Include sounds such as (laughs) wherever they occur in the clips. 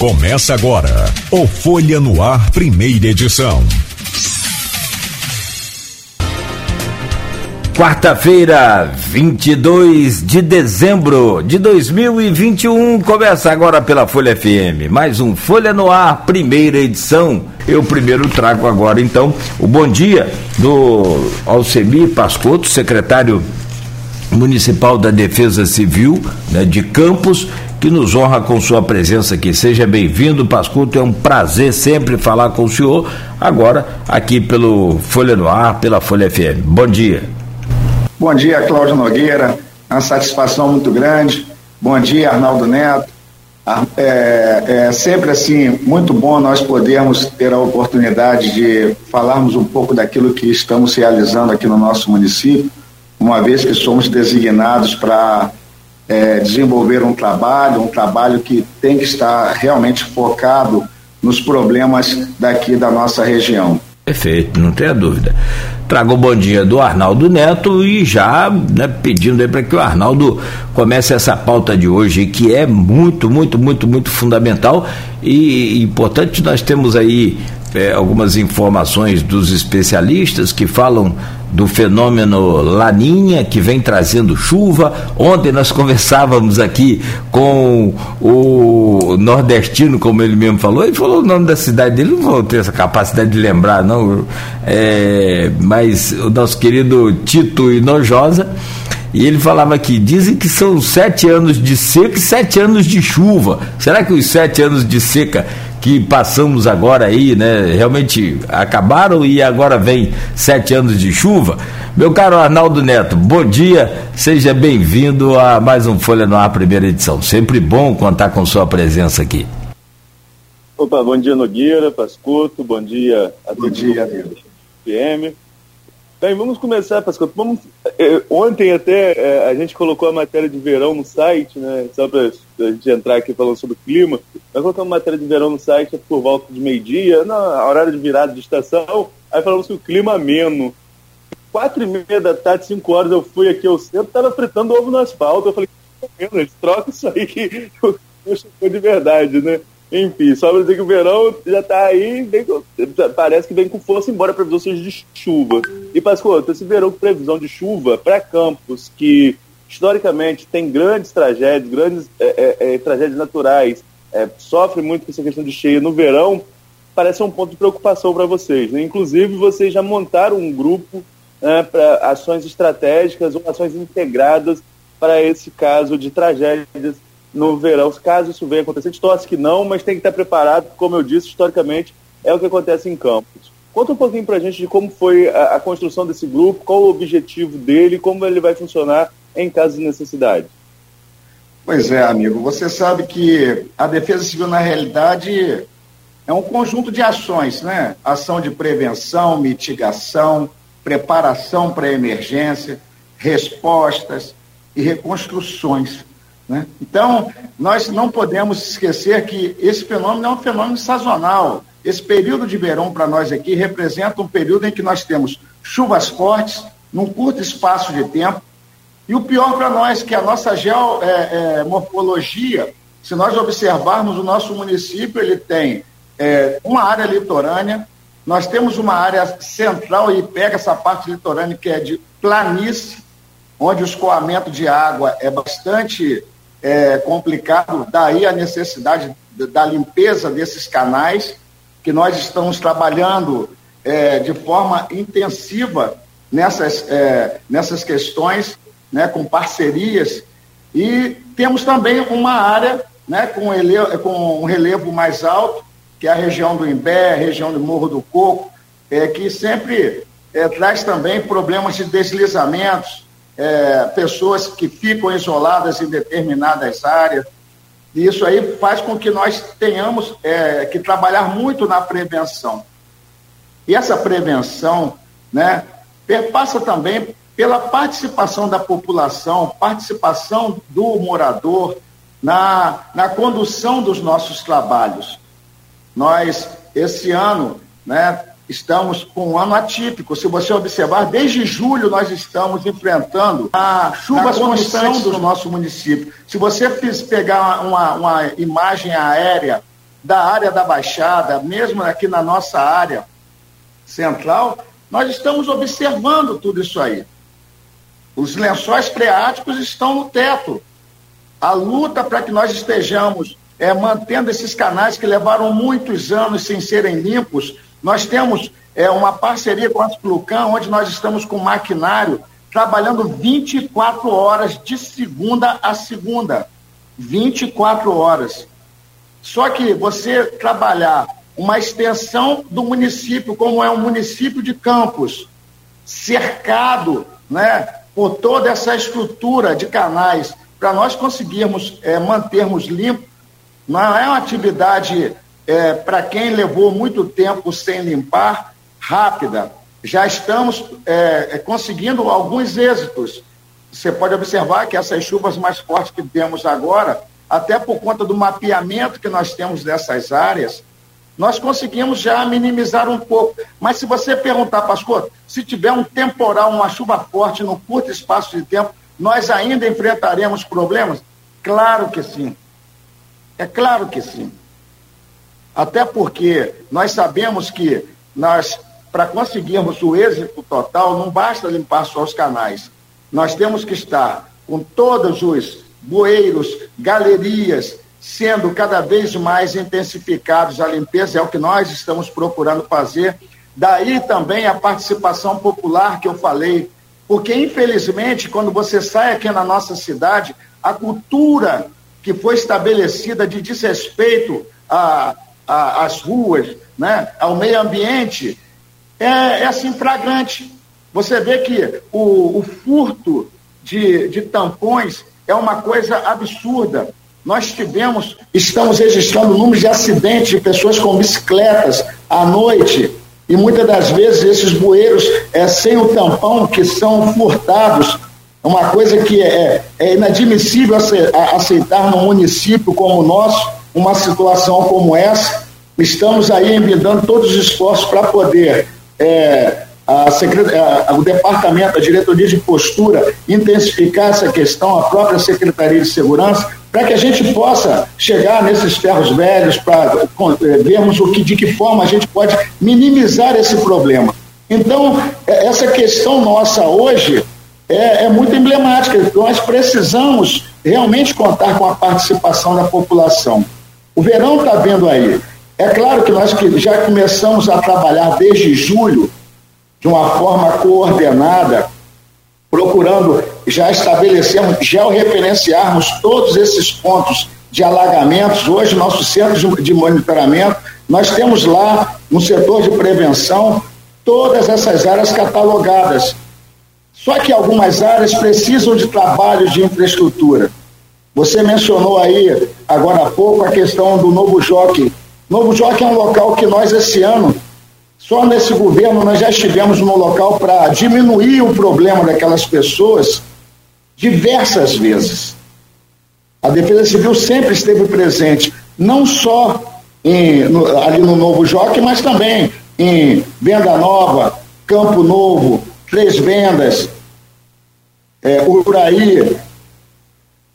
Começa agora o Folha no Ar, primeira edição. Quarta-feira, 22 de dezembro de 2021, começa agora pela Folha FM. Mais um Folha no Ar, primeira edição. Eu primeiro trago agora então o bom dia do Alcemir Pascotto, secretário municipal da Defesa Civil né, de Campos, que nos honra com sua presença aqui. Seja bem-vindo, Pascuto. É um prazer sempre falar com o senhor. Agora, aqui pelo Folha no Ar, pela Folha FM. Bom dia. Bom dia, Cláudio Nogueira. É uma satisfação muito grande. Bom dia, Arnaldo Neto. Ah, é, é sempre assim muito bom nós podermos ter a oportunidade de falarmos um pouco daquilo que estamos realizando aqui no nosso município, uma vez que somos designados para é, desenvolver um trabalho, um trabalho que tem que estar realmente focado nos problemas daqui da nossa região. Perfeito, não tenha dúvida. Trago o bom dia do Arnaldo Neto e já né, pedindo para que o Arnaldo comece essa pauta de hoje, que é muito, muito, muito, muito fundamental e importante. Nós temos aí é, algumas informações dos especialistas que falam do fenômeno Laninha, que vem trazendo chuva. Ontem nós conversávamos aqui com o nordestino, como ele mesmo falou, ele falou o nome da cidade dele, não vou ter essa capacidade de lembrar, não, é, mas o nosso querido Tito Inojosa. E ele falava aqui, dizem que são sete anos de seca e sete anos de chuva. Será que os sete anos de seca que passamos agora aí, né? Realmente acabaram e agora vem sete anos de chuva. Meu caro Arnaldo Neto, bom dia, seja bem-vindo a mais um Folha no Ar, primeira edição. Sempre bom contar com sua presença aqui. Opa, bom dia Nogueira, Pascoto, bom dia a todos. Bom dia, amigo. PM. Bem, vamos começar, Pascoal. Vamos, eh, ontem até eh, a gente colocou a matéria de verão no site, né? Só para a gente entrar aqui falando sobre o clima. Nós colocamos matéria de verão no site por volta de meio-dia, na horário de virada de estação. Aí falamos que o clima ameno. Quatro e meia da tarde, cinco horas, eu fui aqui ao centro, estava fritando ovo no asfalto. Eu falei, eles trocam isso aí que (laughs) eu de verdade, né? Enfim, só para dizer que o verão já está aí, com, parece que vem com força, embora a previsão seja de chuva. E, Pascoal, esse verão com previsão de chuva para campos que, historicamente, tem grandes tragédias, grandes é, é, é, tragédias naturais, é, sofre muito com essa questão de cheia no verão, parece um ponto de preocupação para vocês. Né? Inclusive, vocês já montaram um grupo né, para ações estratégicas ou ações integradas para esse caso de tragédias no verão, caso isso venha acontecer. A gente torce que não, mas tem que estar preparado, como eu disse, historicamente, é o que acontece em campos. Conta um pouquinho para a gente de como foi a, a, construção desse grupo, qual o objetivo dele, como ele vai funcionar em caso de necessidade. Pois é, amigo. Você sabe que a Defesa Civil, na realidade, é um conjunto de ações, né? Ação de prevenção, mitigação, preparação para emergência, respostas e reconstruções. Né? Então, nós não podemos esquecer que esse fenômeno é um fenômeno sazonal. Esse período de verão para nós aqui representa um período em que nós temos chuvas fortes, num curto espaço de tempo, e o pior para nós, que a nossa geomorfologia, é, é, se nós observarmos o nosso município, ele tem é, uma área litorânea, nós temos uma área central e pega essa parte litorânea que é de planície, onde o escoamento de água é bastante é, complicado, daí a necessidade da limpeza desses canais, que nós estamos trabalhando é, de forma intensiva nessas, é, nessas questões, né, com parcerias, e temos também uma área né, com, com um relevo mais alto, que é a região do Imbé, a região do Morro do Coco, é, que sempre é, traz também problemas de deslizamentos, é, pessoas que ficam isoladas em determinadas áreas. E isso aí faz com que nós tenhamos é, que trabalhar muito na prevenção. E essa prevenção né, passa também pela participação da população, participação do morador na, na condução dos nossos trabalhos. Nós, esse ano, né, estamos com um ano atípico. Se você observar, desde julho nós estamos enfrentando a chuva constante do nosso município. Se você pegar uma, uma imagem aérea da área da Baixada, mesmo aqui na nossa área central, nós estamos observando tudo isso aí. Os lençóis freáticos estão no teto. A luta para que nós estejamos é, mantendo esses canais que levaram muitos anos sem serem limpos, nós temos é, uma parceria com a Flucan, onde nós estamos com maquinário trabalhando 24 horas de segunda a segunda. 24 horas. Só que você trabalhar uma extensão do município, como é um município de Campos, cercado né, por toda essa estrutura de canais, para nós conseguirmos é, mantermos limpo, não é uma atividade é, para quem levou muito tempo sem limpar, rápida. Já estamos é, conseguindo alguns êxitos. Você pode observar que essas chuvas mais fortes que temos agora, até por conta do mapeamento que nós temos dessas áreas, nós conseguimos já minimizar um pouco. Mas se você perguntar, pastor, se tiver um temporal, uma chuva forte no curto espaço de tempo, nós ainda enfrentaremos problemas? Claro que sim. É claro que sim. Até porque nós sabemos que nós, para conseguirmos o êxito total, não basta limpar só os canais. Nós temos que estar com todos os bueiros, galerias, sendo cada vez mais intensificados a limpeza, é o que nós estamos procurando fazer. Daí também a participação popular que eu falei, porque infelizmente, quando você sai aqui na nossa cidade, a cultura que foi estabelecida de desrespeito às ruas, né, ao meio ambiente, é, é assim flagrante. Você vê que o, o furto de, de tampões é uma coisa absurda. Nós tivemos, estamos registrando números de acidentes de pessoas com bicicletas à noite, e muitas das vezes esses bueiros é, sem o tampão que são furtados. É uma coisa que é, é inadmissível aceitar num município como o nosso, uma situação como essa. Estamos aí envidando todos os esforços para poder é, a, a, o departamento, a diretoria de postura, intensificar essa questão, a própria Secretaria de Segurança, para que a gente possa chegar nesses ferros velhos, para é, vermos o que, de que forma a gente pode minimizar esse problema. Então, é, essa questão nossa hoje é, é muito emblemática. Nós precisamos realmente contar com a participação da população. O verão está vendo aí. É claro que nós já começamos a trabalhar desde julho de uma forma coordenada, procurando já estabelecermos, georreferenciarmos todos esses pontos de alagamentos. Hoje, nosso centro de monitoramento, nós temos lá no setor de prevenção todas essas áreas catalogadas. Só que algumas áreas precisam de trabalho de infraestrutura. Você mencionou aí, agora há pouco, a questão do Novo Jockey. Novo Jockey é um local que nós, esse ano, só nesse governo nós já estivemos no local para diminuir o problema daquelas pessoas diversas vezes. A Defesa Civil sempre esteve presente, não só em, no, ali no Novo Joque, mas também em Venda Nova, Campo Novo, Três Vendas, é, Uraí.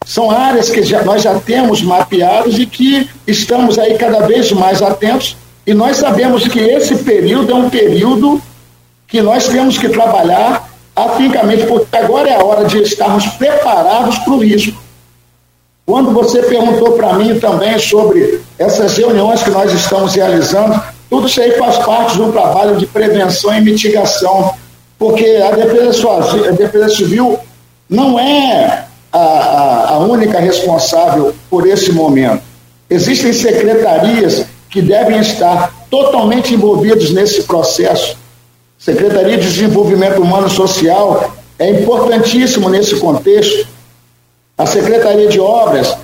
São áreas que já, nós já temos mapeados e que estamos aí cada vez mais atentos e nós sabemos que esse período é um período que nós temos que trabalhar afincamente, porque agora é a hora de estarmos preparados para o risco. Quando você perguntou para mim também sobre essas reuniões que nós estamos realizando, tudo isso aí faz parte do trabalho de prevenção e mitigação, porque a defesa, a defesa civil não é a, a, a única responsável por esse momento. Existem secretarias que devem estar totalmente envolvidos nesse processo. Secretaria de Desenvolvimento Humano Social é importantíssimo nesse contexto. A Secretaria de Obras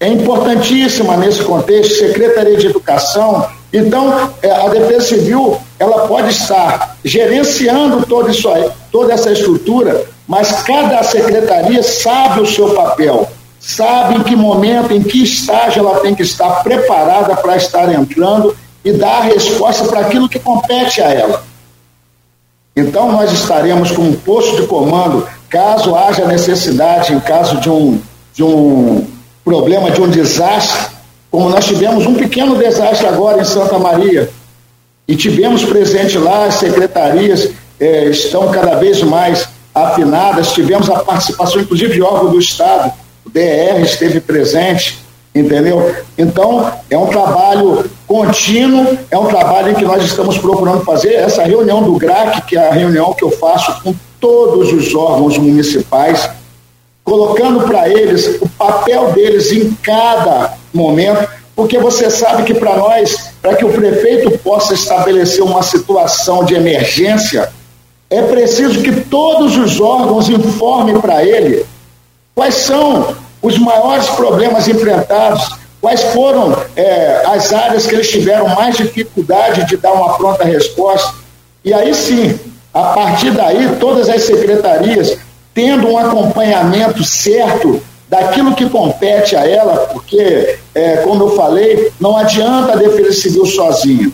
é importantíssima nesse contexto, Secretaria de Educação. Então, é, a Defesa Civil ela pode estar gerenciando isso aí, toda essa estrutura, mas cada secretaria sabe o seu papel sabe em que momento, em que estágio ela tem que estar preparada para estar entrando e dar a resposta para aquilo que compete a ela. Então, nós estaremos com um posto de comando, caso haja necessidade, em caso de um, de um problema, de um desastre, como nós tivemos um pequeno desastre agora em Santa Maria, e tivemos presente lá, as secretarias eh, estão cada vez mais afinadas, tivemos a participação, inclusive, de órgão do Estado, o DR esteve presente, entendeu? Então, é um trabalho contínuo, é um trabalho que nós estamos procurando fazer. Essa reunião do GRAC, que é a reunião que eu faço com todos os órgãos municipais, colocando para eles o papel deles em cada momento, porque você sabe que para nós, para que o prefeito possa estabelecer uma situação de emergência, é preciso que todos os órgãos informem para ele quais são os maiores problemas enfrentados, quais foram é, as áreas que eles tiveram mais dificuldade de dar uma pronta resposta. E aí sim, a partir daí, todas as secretarias tendo um acompanhamento certo daquilo que compete a ela, porque, é, como eu falei, não adianta a Defesa Civil sozinho.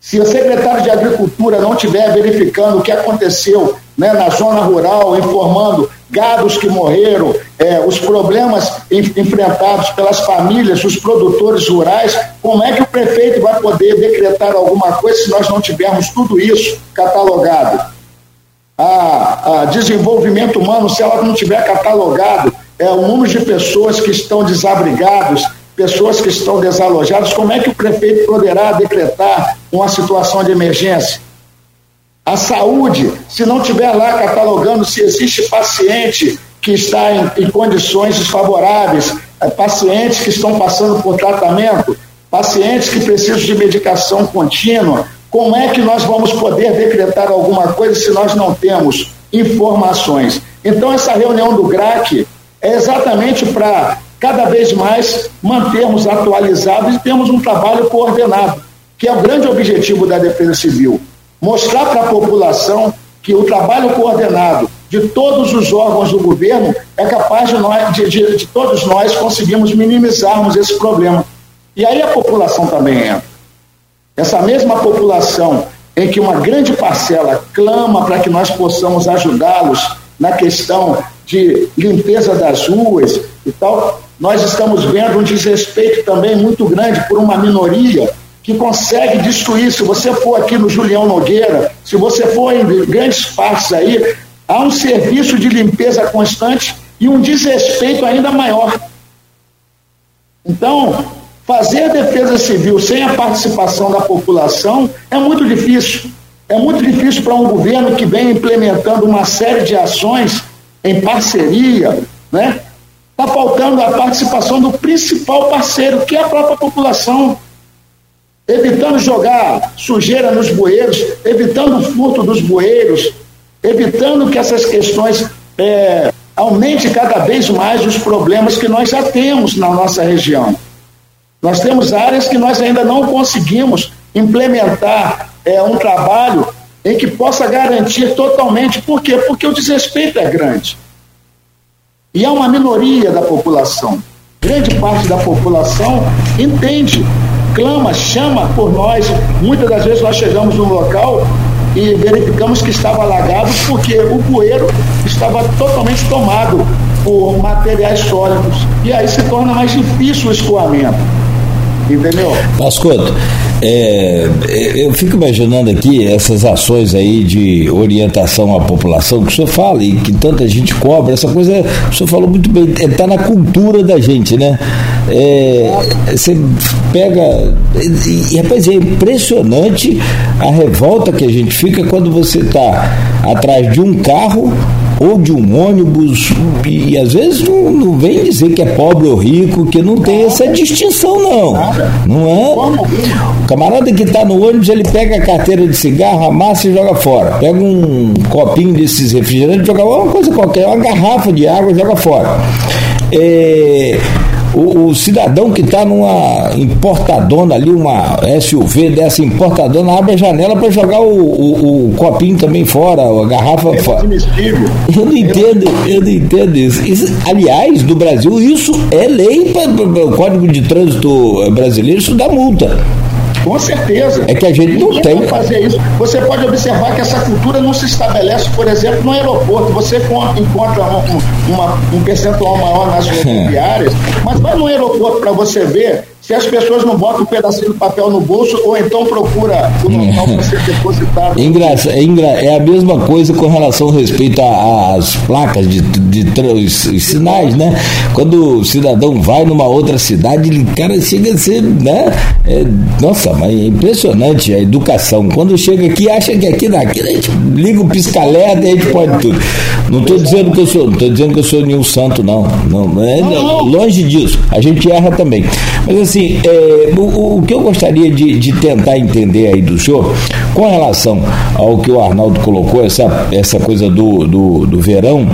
Se o secretário de Agricultura não estiver verificando o que aconteceu né, na zona rural, informando gados que morreram, é, os problemas enfrentados pelas famílias, os produtores rurais, como é que o prefeito vai poder decretar alguma coisa se nós não tivermos tudo isso catalogado? A, a desenvolvimento humano, se ela não tiver catalogado, é, o número de pessoas que estão desabrigados, pessoas que estão desalojadas, como é que o prefeito poderá decretar uma situação de emergência? A saúde, se não tiver lá catalogando se existe paciente que está em, em condições desfavoráveis, é, pacientes que estão passando por tratamento, pacientes que precisam de medicação contínua, como é que nós vamos poder decretar alguma coisa se nós não temos informações? Então, essa reunião do GRAC é exatamente para cada vez mais mantermos atualizados e termos um trabalho coordenado, que é o grande objetivo da Defesa Civil. Mostrar para a população que o trabalho coordenado de todos os órgãos do governo é capaz de, nós, de, de, de todos nós conseguirmos minimizarmos esse problema. E aí a população também entra. Essa mesma população em que uma grande parcela clama para que nós possamos ajudá-los na questão de limpeza das ruas e tal, nós estamos vendo um desrespeito também muito grande por uma minoria que consegue destruir. Se você for aqui no Julião Nogueira, se você for em grandes partes aí, há um serviço de limpeza constante e um desrespeito ainda maior. Então, fazer a defesa civil sem a participação da população é muito difícil. É muito difícil para um governo que vem implementando uma série de ações em parceria, né? Está faltando a participação do principal parceiro, que é a própria população, evitando jogar sujeira nos bueiros, evitando o furto dos bueiros, evitando que essas questões é, aumente cada vez mais os problemas que nós já temos na nossa região. Nós temos áreas que nós ainda não conseguimos implementar é, um trabalho em que possa garantir totalmente. Por quê? Porque o desrespeito é grande. E há uma minoria da população. Grande parte da população entende, clama, chama por nós. Muitas das vezes nós chegamos no local e verificamos que estava alagado porque o bueiro estava totalmente tomado por materiais sólidos. E aí se torna mais difícil o escoamento. Entendeu? Pascoto, é, eu fico imaginando aqui essas ações aí de orientação à população que o senhor fala e que tanta gente cobra, essa coisa, o senhor falou muito bem, está na cultura da gente, né? É, você pega. E, rapaz, é impressionante a revolta que a gente fica quando você está atrás de um carro ou de um ônibus, e, às vezes não, não, vem dizer que é pobre ou rico, que não tem essa distinção, não. Não é? O camarada que está no ônibus, ele pega a carteira de cigarro, amassa e joga fora. Pega um copinho desses refrigerantes, joga uma coisa qualquer, uma garrafa de água, joga fora. É, o, o cidadão que está numa importadona ali, uma SUV dessa importadona, abre a janela para jogar o, o, o, copinho também fora, a garrafa é fora. Eu não entendo, eu não entendo isso. isso. Aliás, no Brasil, isso é lei para o Código de Trânsito brasileiro, isso dá multa. Com certeza. É que a gente não tem. fazer isso. Você pode observar que essa cultura não se estabelece, por exemplo, no aeroporto. Você encontra um, uma, um percentual maior nas (laughs) rodoviárias, mas vai no aeroporto para você ver se as pessoas não botam um pedacinho de papel no bolso ou então procura o local para ser depositado. Engraça, é, engra, é a mesma coisa com relação ao respeito às placas de, de, de os, os, sinais, né? Quando o cidadão vai numa outra cidade, ele cara chega a ser, né? É, nossa, mas é impressionante a educação. Quando chega aqui, acha que aqui daqui a gente liga o pisca-alerta e a gente pode tudo. Não estou dizendo que eu sou, não estou dizendo que eu sou nenhum santo, não. Não, é, longe disso. A gente erra também. Mas assim, assim, é, o, o, que eu gostaria de, de, tentar entender aí do senhor, com relação ao que o Arnaldo colocou, essa, essa coisa do, do, do verão,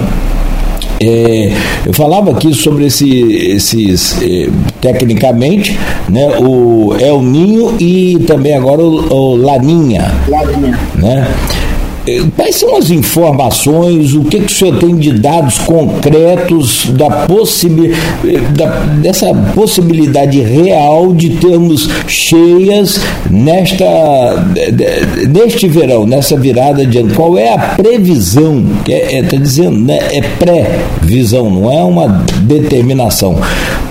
é, eu falava aqui sobre esse, esses, é, tecnicamente, né, o El Ninho e também agora o, o Laninha. Laninha. Né? Quais são as informações, o que, que o senhor tem de dados concretos da possibil, da, dessa possibilidade real de termos cheias nesta, neste verão, nessa virada de ano? Qual é a previsão? Está é, é, tá dizendo, né, é pré-visão, não é uma determinação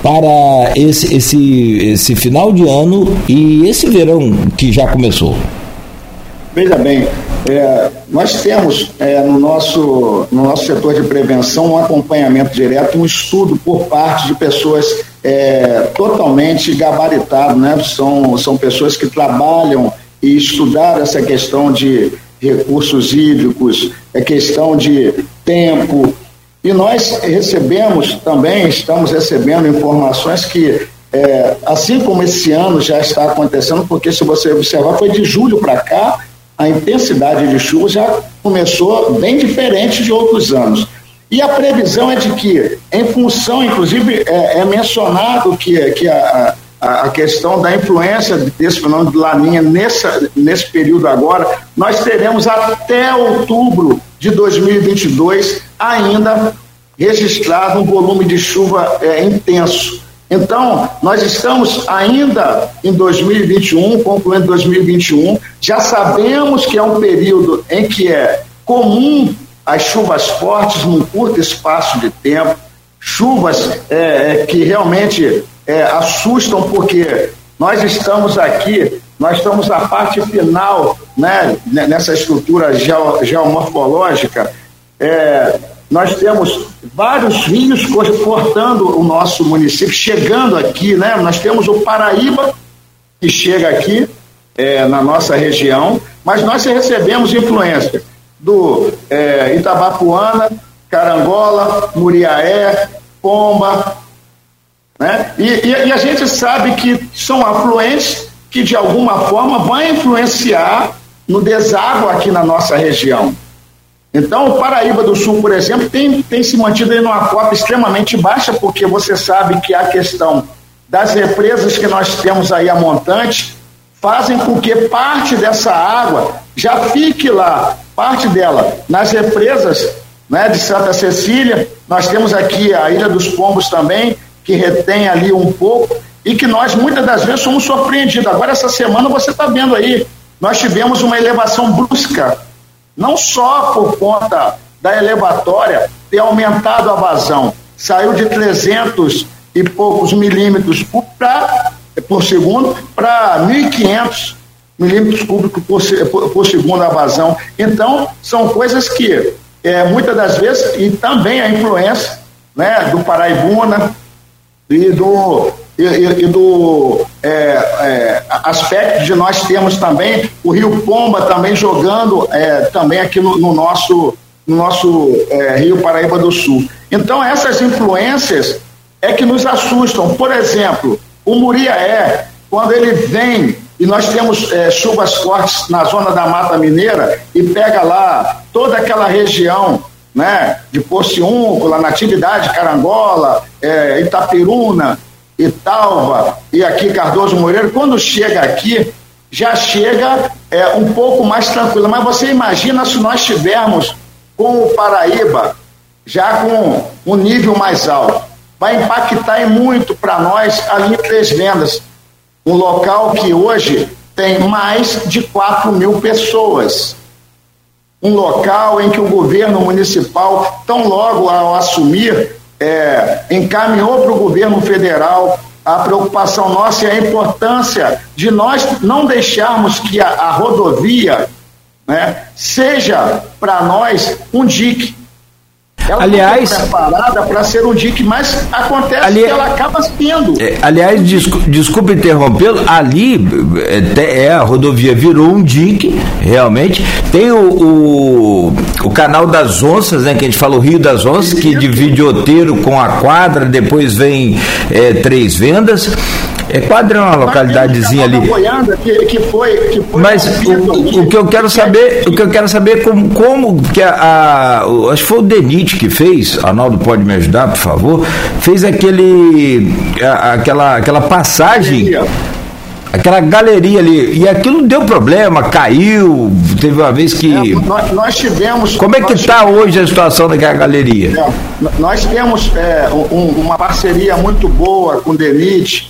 para esse, esse, esse final de ano e esse verão que já começou. Veja bem, é, nós temos é, no, nosso, no nosso setor de prevenção um acompanhamento direto, um estudo por parte de pessoas é, totalmente gabaritadas, né? são, são pessoas que trabalham e estudaram essa questão de recursos hídricos, é questão de tempo. E nós recebemos também, estamos recebendo informações que, é, assim como esse ano já está acontecendo, porque se você observar, foi de julho para cá, a intensidade de chuva já começou bem diferente de outros anos. E a previsão é de que, em função, inclusive, é, é mencionado que, que a, a, a, questão da influência desse fenômeno de laninha nessa, nesse período agora, nós teremos até outubro de 2022 ainda registrado um volume de chuva é, intenso. Então, nós estamos ainda em 2021, concluindo 2021, já sabemos que é um período em que é comum as chuvas fortes num curto espaço de tempo, chuvas é, é que realmente é, assustam, porque nós estamos aqui, nós estamos na parte final, né, nessa estrutura geomorfológica, é, nós temos vários rios cortando o nosso município, chegando aqui, né? Nós temos o Paraíba, que chega aqui é, na nossa região, mas nós recebemos influência do é, Itabapuana, Carangola, Muriaé, Pomba, né? E, e, e, a gente sabe que são afluentes que de alguma forma vão influenciar no deságua aqui na nossa região. Então, o Paraíba do Sul, por exemplo, tem, tem se mantido em uma cota extremamente baixa, porque você sabe que a questão das represas que nós temos aí a montante fazem com que parte dessa água já fique lá, parte dela, nas represas né, de Santa Cecília. Nós temos aqui a Ilha dos Pombos também, que retém ali um pouco, e que nós muitas das vezes somos surpreendidos. Agora, essa semana, você está vendo aí, nós tivemos uma elevação brusca não só por conta da elevatória ter aumentado a vazão, saiu de 300 e poucos milímetros por, pra, por segundo para 1.500 milímetros cúbicos por, por, por, segundo a vazão. Então, são coisas que, é, muitas das vezes, e também a influência né, do Paraibuna e do, e, e, e do é, é, aspecto de nós temos também o Rio Pomba também jogando é, também aqui no, no, nosso, no nosso é, Rio Paraíba do Sul. Então essas influências é que nos assustam. Por exemplo, o Muriaé, quando ele vem e nós temos é, chuvas fortes na zona da Mata Mineira e pega lá toda aquela região né, de Pociúncula, Natividade, Carangola, é, Itapiruna, Italva e aqui Cardoso Moreira, quando chega aqui, já chega é, um pouco mais tranquilo. Mas você imagina se nós tivermos com o Paraíba já com um nível mais alto. Vai impactar muito para nós ali em Três Vendas, um local que hoje tem mais de 4 mil pessoas. Um local em que o governo municipal, tão logo ao assumir, é, encaminhou para o governo federal a preocupação nossa e a importância de nós não deixarmos que a, a rodovia né, seja para nós um dique. Ela aliás, preparada para ser um dique, mas acontece ali, que ela acaba sendo. É, aliás, desculpe, desculpe interrompê-lo, ali é, é, a rodovia virou um dique, realmente. Tem o, o, o, canal das onças, né? Que a gente fala o Rio das Onças, que divide Oteiro com a quadra, depois vem é, Três Vendas. É quadra é uma localidadezinha ali. Que, que, foi, que foi Mas o, o, que eu quero saber, o que eu quero saber é como, como que a, a, acho que foi o Denit que fez, Arnaldo pode me ajudar, por favor, fez aquele a, aquela aquela passagem. Aquela galeria ali, e aquilo deu problema, caiu, teve uma vez que. É, nós, nós, tivemos. Como é que está hoje a situação daquela galeria? É, nós temos é, um, uma parceria muito boa com o Denit,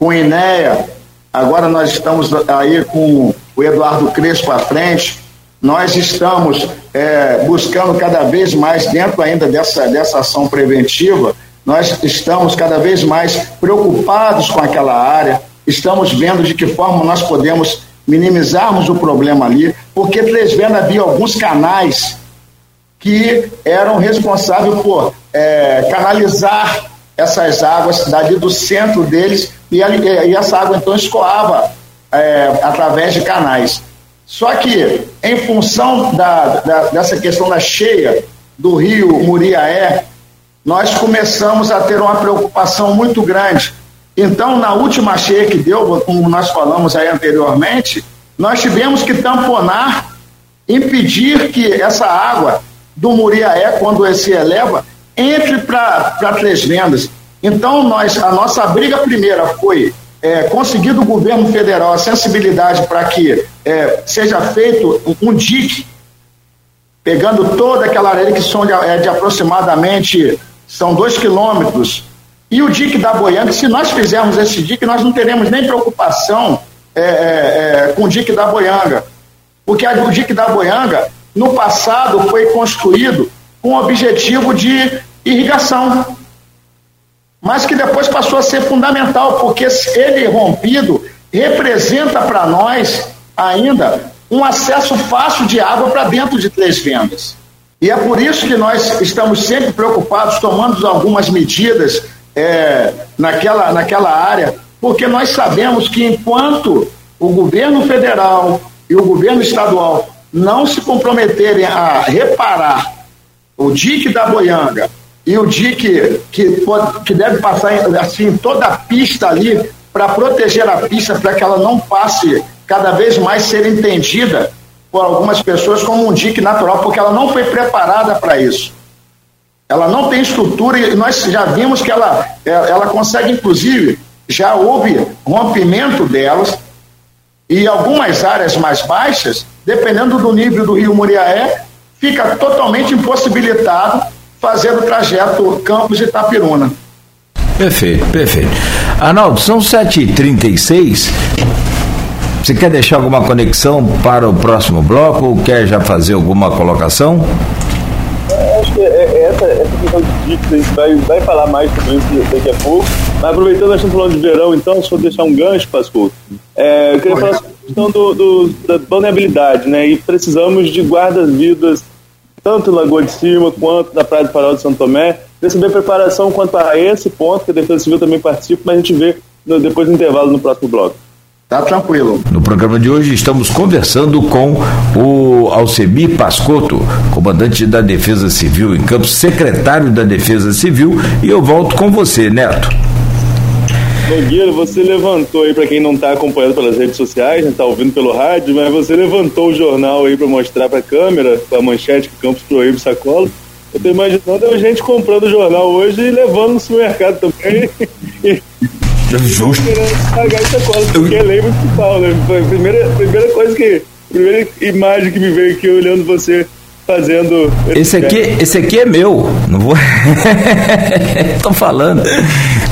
com INEA, agora nós estamos aí com o Eduardo Crespo à frente, nós estamos é, buscando cada vez mais, dentro ainda dessa, dessa ação preventiva, nós estamos cada vez mais preocupados com aquela área, estamos vendo de que forma nós podemos minimizarmos o problema ali, porque Três Vendas havia alguns canais que eram responsáveis por é, canalizar essas águas dali do centro deles e, e essa água então escoava é, através de canais. Só que, em função da, da, dessa questão da cheia do rio Muriaé, nós começamos a ter uma preocupação muito grande. Então, na última cheia que deu, como nós falamos aí anteriormente, nós tivemos que tamponar, impedir que essa água do Muriaé, quando se eleva, entre para Três Vendas. Então, nós, a nossa briga primeira foi é, conseguir do governo federal a sensibilidade para que é, seja feito um, dique, pegando toda aquela areia que são de, é, de aproximadamente são dois quilômetros, e o dique da Boianga, se nós fizermos esse dique, nós não teremos nem preocupação é, é, é, com o dique da Boianga, porque o dique da Boianga, no passado, foi construído com o objetivo de irrigação mas que depois passou a ser fundamental, porque ele rompido representa para nós ainda um acesso fácil de água para dentro de Três Vendas. E é por isso que nós estamos sempre preocupados, tomando algumas medidas é, naquela, naquela área, porque nós sabemos que enquanto o governo federal e o governo estadual não se comprometerem a reparar o dique da Boianga, e o DIC que, que deve passar assim toda a pista ali para proteger a pista para que ela não passe cada vez mais ser entendida por algumas pessoas como um DIC natural, porque ela não foi preparada para isso. Ela não tem estrutura e nós já vimos que ela, ela consegue, inclusive, já houve rompimento delas e algumas áreas mais baixas, dependendo do nível do rio Muriaé, fica totalmente impossibilitado fazer o trajeto Campos Itapiruna. Perfeito, perfeito. Arnaldo, são 7h36. Você quer deixar alguma conexão para o próximo bloco ou quer já fazer alguma colocação? Acho que é, é essa, essa questão de a gente vai, vai falar mais sobre isso daqui a pouco. Mas aproveitando, nós estamos falando de verão, então, só deixar um gancho, Pascoal. É, eu queria falar sobre a questão do, do, da vulnerabilidade, né? E precisamos de guardas-vidas tanto em Lagoa de Cima quanto na Praia do Farol de São Tomé. Receber preparação quanto a esse ponto, que a Defesa Civil também participa, mas a gente vê no, depois do intervalo no próximo bloco. Tá tranquilo. No programa de hoje estamos conversando com o Alcemir Pascotto, comandante da Defesa Civil em Campos, secretário da Defesa Civil, e eu volto com você, Neto. Nogueira, você levantou aí, para quem não está acompanhando pelas redes sociais, está ouvindo pelo rádio, mas você levantou o jornal aí para mostrar para a câmera, com a manchete que Campos proíbe sacola. Eu tô imaginando a gente comprando o jornal hoje e levando no supermercado também. Justo. (laughs) Pagar sacola, porque é lei municipal, né? Foi a primeira, primeira coisa que. Primeira imagem que me veio aqui olhando você fazendo. Esse aqui, esse aqui é meu, não vou. (laughs) Tô falando.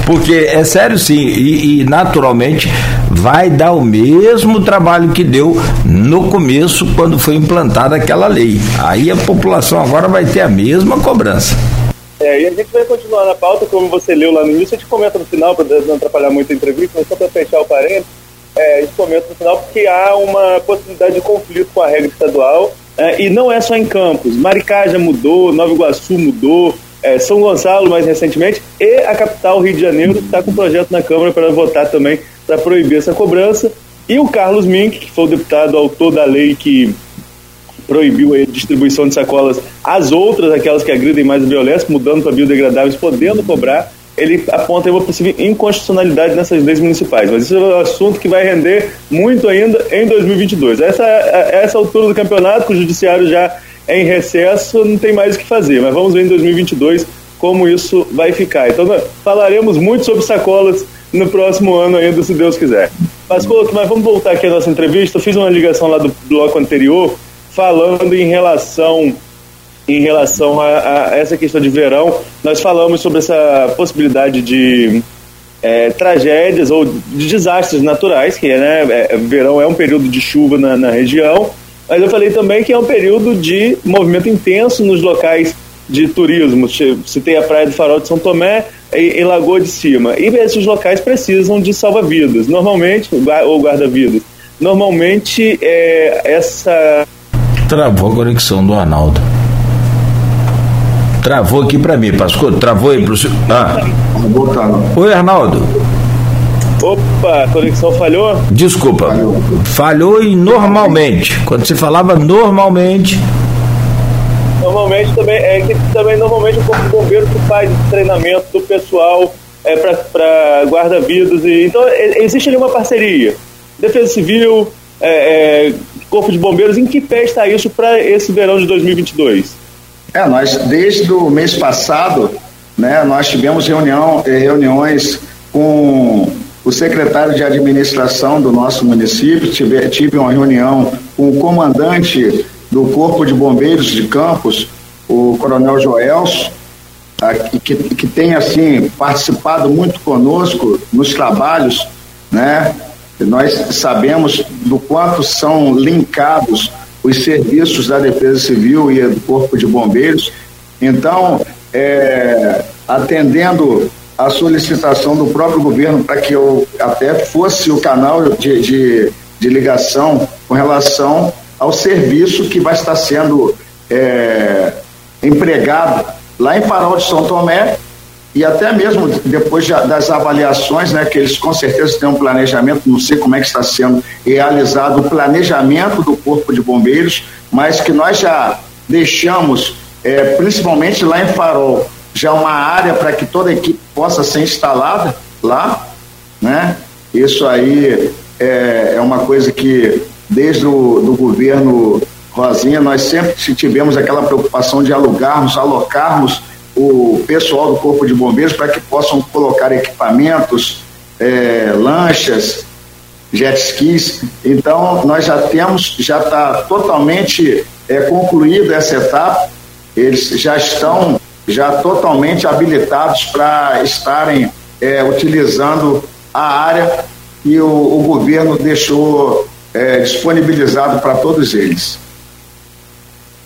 Porque é sério sim, e, e naturalmente vai dar o mesmo trabalho que deu no começo, quando foi implantada aquela lei. Aí a população agora vai ter a mesma cobrança. É, e a gente vai continuar na pauta, como você leu lá no início, a gente comenta no final, para não atrapalhar muito a entrevista, mas só para fechar o parênteses, é, a gente comenta no final porque há uma possibilidade de conflito com a regra estadual, é, e não é só em Campos. Maricá já mudou, Nova Iguaçu mudou, é, São Gonçalo mais recentemente, e a capital, Rio de Janeiro, está com um projeto na Câmara para votar também para proibir essa cobrança. E o Carlos Mink, que foi o deputado autor da lei que proibiu a distribuição de sacolas às outras, aquelas que agridem mais a violência, mudando para biodegradáveis, podendo cobrar, ele aponta uma possível inconstitucionalidade nessas leis municipais. Mas isso é um assunto que vai render muito ainda em 2022. Essa, essa altura do campeonato, que o judiciário já é em recesso, não tem mais o que fazer. Mas vamos ver em 2022 como isso vai ficar. Então, falaremos muito sobre sacolas no próximo ano ainda, se Deus quiser. Mas, mas vamos voltar aqui à nossa entrevista. Eu fiz uma ligação lá do bloco anterior falando em relação em relação a, a, essa questão de verão, nós falamos sobre essa possibilidade de é, tragédias ou de desastres naturais, que é, né, é, verão é um período de chuva na, na, região, mas eu falei também que é um período de movimento intenso nos locais de turismo. Citei a Praia do Farol de São Tomé e, e Lagoa de Cima. E esses locais precisam de salva-vidas, normalmente, ou guarda-vidas. Normalmente, é, essa Travou a conexão do Arnaldo. Travou aqui para mim, Pascoal. Travou aí pro senhor. Ah. Oi, Arnaldo. Opa, a conexão falhou? Desculpa. Falhou. falhou e normalmente. Quando você falava normalmente. Normalmente também é que também normalmente o corpo de bombeiro que faz treinamento do pessoal é para guarda-vidas e então existe ali uma parceria. Defesa Civil, é, é, Corpo de Bombeiros, em que pé está isso para esse verão de 2022? É, nós, desde o mês passado, né, nós tivemos reunião, eh, reuniões com o secretário de administração do nosso município, tive, tive uma reunião com o comandante do Corpo de Bombeiros de Campos, o Coronel Joelso, que, que tem assim participado muito conosco nos trabalhos, né? Nós sabemos do quanto são linkados os serviços da Defesa Civil e do Corpo de Bombeiros. Então, é, atendendo a solicitação do próprio governo para que eu até fosse o canal de, de, de, ligação com relação ao serviço que vai estar sendo é, empregado lá em Farol de São Tomé e até mesmo depois das avaliações, né, que eles com certeza têm um planejamento, não sei como é que está sendo realizado o planejamento do Corpo de Bombeiros, mas que nós já deixamos, é, principalmente lá em Farol, já uma área para que toda a equipe possa ser instalada lá, né? Isso aí é, é uma coisa que desde o do governo Rosinha nós sempre tivemos aquela preocupação de alugarmos, alocarmos o pessoal do Corpo de Bombeiros para que possam colocar equipamentos, é, lanchas, jet skis. Então, nós já temos, já está totalmente é, concluída essa etapa, eles já estão já totalmente habilitados para estarem é, utilizando a área que o, o governo deixou é, disponibilizado para todos eles.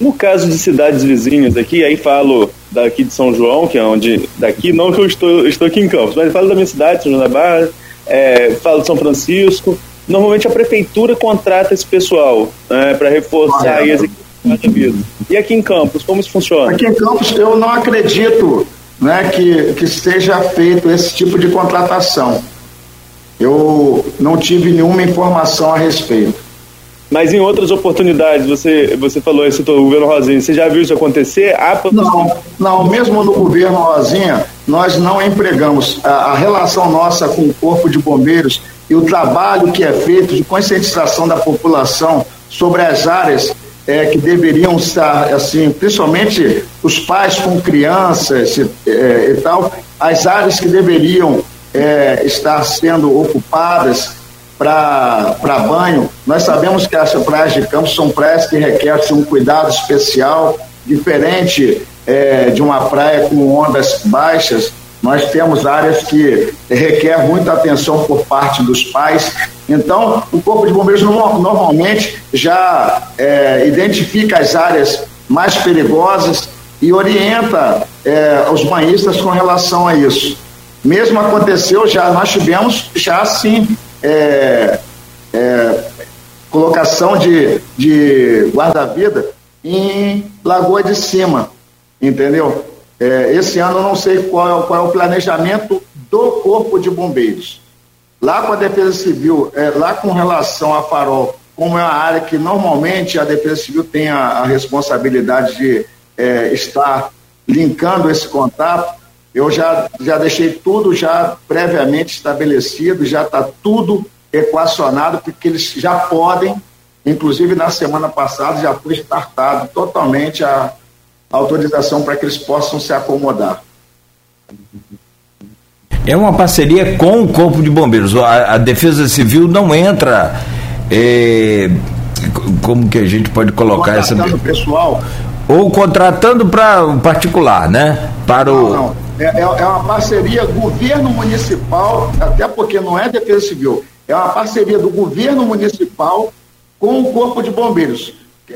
No caso de cidades vizinhas aqui, aí falo daqui de São João, que é onde. Daqui, não que eu estou, estou aqui em Campos, mas falo da minha cidade, São João da Barra, é, falo de São Francisco. Normalmente a prefeitura contrata esse pessoal né, para reforçar ah, é. as equipes E aqui em Campos, como isso funciona? Aqui em Campos, eu não acredito né, que, que seja feito esse tipo de contratação. Eu não tive nenhuma informação a respeito. Mas em outras oportunidades, você, você falou isso do governo Rosinha, você já viu isso acontecer? Não, não, mesmo no governo Rosinha, nós não empregamos. A, a, relação nossa com o Corpo de Bombeiros e o trabalho que é feito de conscientização da população sobre as áreas é, que deveriam estar, assim, principalmente os pais com crianças é, e tal, as áreas que deveriam é, estar sendo ocupadas para banho, nós sabemos que as praias de campo são praias que requerem um cuidado especial, diferente é, de uma praia com ondas baixas. nós temos áreas que requer muita atenção por parte dos pais. Então, o Corpo de Bombeiros normalmente já é, identifica as áreas mais perigosas e orienta é, os banhistas com relação a isso. Mesmo aconteceu já, nós tivemos já sim é, é, colocação de, de guarda-vida em Lagoa de Cima, entendeu? É, esse ano eu não sei qual, qual é o planejamento do Corpo de Bombeiros. Lá com a Defesa Civil, é, lá com relação a Farol, como é uma área que normalmente a Defesa Civil tem a, a responsabilidade de é, estar linkando esse contato, eu já, já deixei tudo já previamente estabelecido, já está tudo equacionado, porque eles já podem, inclusive na semana passada já foi startado totalmente a autorização para que eles possam se acomodar. É uma parceria com o Corpo de Bombeiros. A, a Defesa Civil não entra. É, como que a gente pode colocar essa. pessoal. Ou contratando para o particular, né? Para o. Não, não. É, é, é uma parceria governo municipal, até porque não é Defesa Civil, é uma parceria do governo municipal com o Corpo de Bombeiros.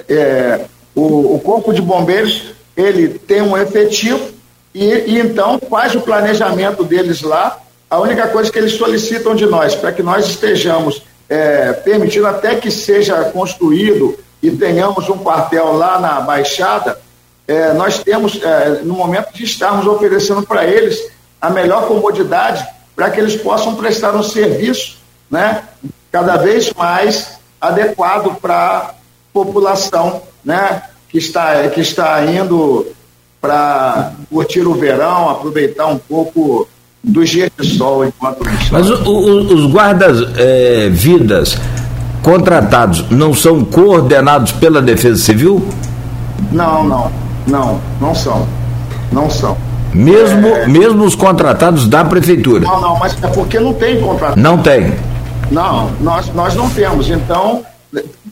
É, o, o Corpo de Bombeiros ele tem um efetivo e, e, então faz o planejamento deles lá. A única coisa que eles solicitam de nós, para que nós estejamos é, permitindo até que seja construído e tenhamos um quartel lá na Baixada, é, nós temos, é, no momento de estarmos oferecendo para eles a melhor comodidade para que eles possam prestar um serviço né, cada vez mais adequado para a população né, que está, que está indo para curtir o verão, aproveitar um pouco dos dias de sol enquanto Mas o, o, os guardas-vidas é, contratados não são coordenados pela Defesa Civil? Não, não, não, não são. Não são. Mesmo, é... mesmo os contratados da prefeitura? Não, não, mas é porque não tem contrato. Não tem. Não, nós, nós não temos. Então,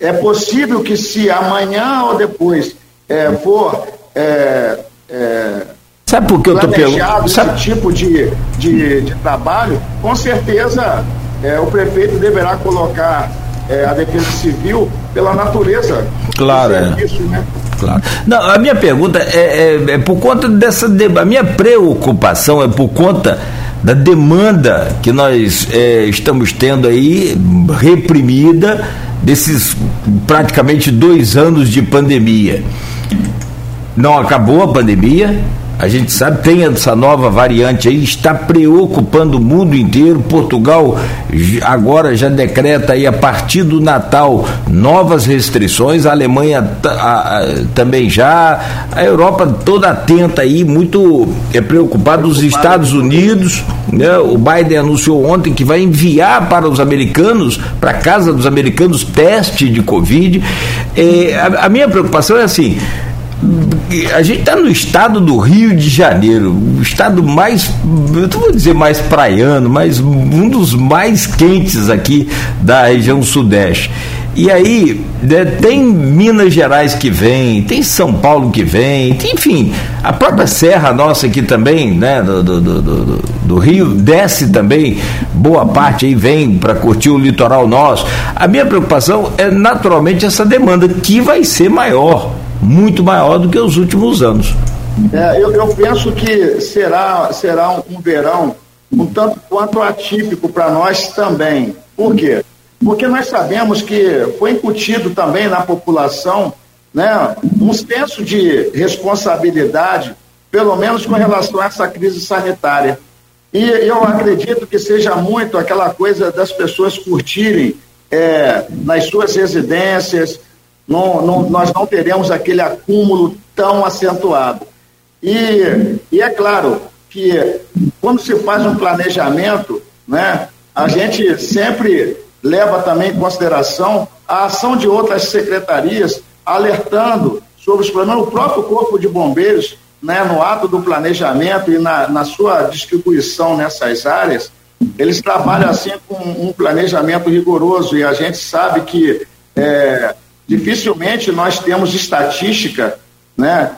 é possível que se amanhã ou depois é, for é, é, Sabe por que eu estou perguntando? Esse tipo de, de, de, trabalho, com certeza é, o prefeito deverá colocar é, a defesa civil pela natureza. Claro, é. serviço, é. Né? Claro. Não, a minha pergunta é, é, é por conta dessa. A minha preocupação é por conta da demanda que nós é, estamos tendo aí reprimida desses praticamente dois anos de pandemia. Não acabou a pandemia, a gente sabe, tem essa nova variante aí, está preocupando o mundo inteiro. Portugal agora já decreta aí a partir do Natal novas restrições, a Alemanha a, a, também já, a Europa toda atenta aí, muito é preocupada, os Estados Unidos, né? O Biden anunciou ontem que vai enviar para os americanos, para a casa dos americanos, teste de Covid. É, a, a minha preocupação é assim a gente está no estado do Rio de Janeiro, o estado mais, eu vou dizer mais praiano, mas um dos mais quentes aqui da região sudeste. E aí, né, tem Minas Gerais que vem, tem São Paulo que vem, tem, enfim, a própria Serra nossa aqui também, né, do, do, do, do Rio, desce também, boa parte aí vem para curtir o litoral nosso. A minha preocupação é naturalmente essa demanda, que vai ser maior muito maior do que os últimos anos. É, eu, eu, penso que será, será um, verão um tanto quanto atípico para nós também. Por quê? Porque nós sabemos que foi incutido também na população né, um senso de responsabilidade, pelo menos com relação a essa crise sanitária. E eu acredito que seja muito aquela coisa das pessoas curtirem é, nas suas residências, não, não, nós não teremos aquele acúmulo tão acentuado. E, e é claro que quando se faz um planejamento, né, a gente sempre leva também em consideração a ação de outras secretarias alertando sobre os problemas. O próprio Corpo de Bombeiros, né, no ato do planejamento e na, na sua distribuição nessas áreas, eles trabalham assim com um planejamento rigoroso e a gente sabe que é, dificilmente nós temos estatística né,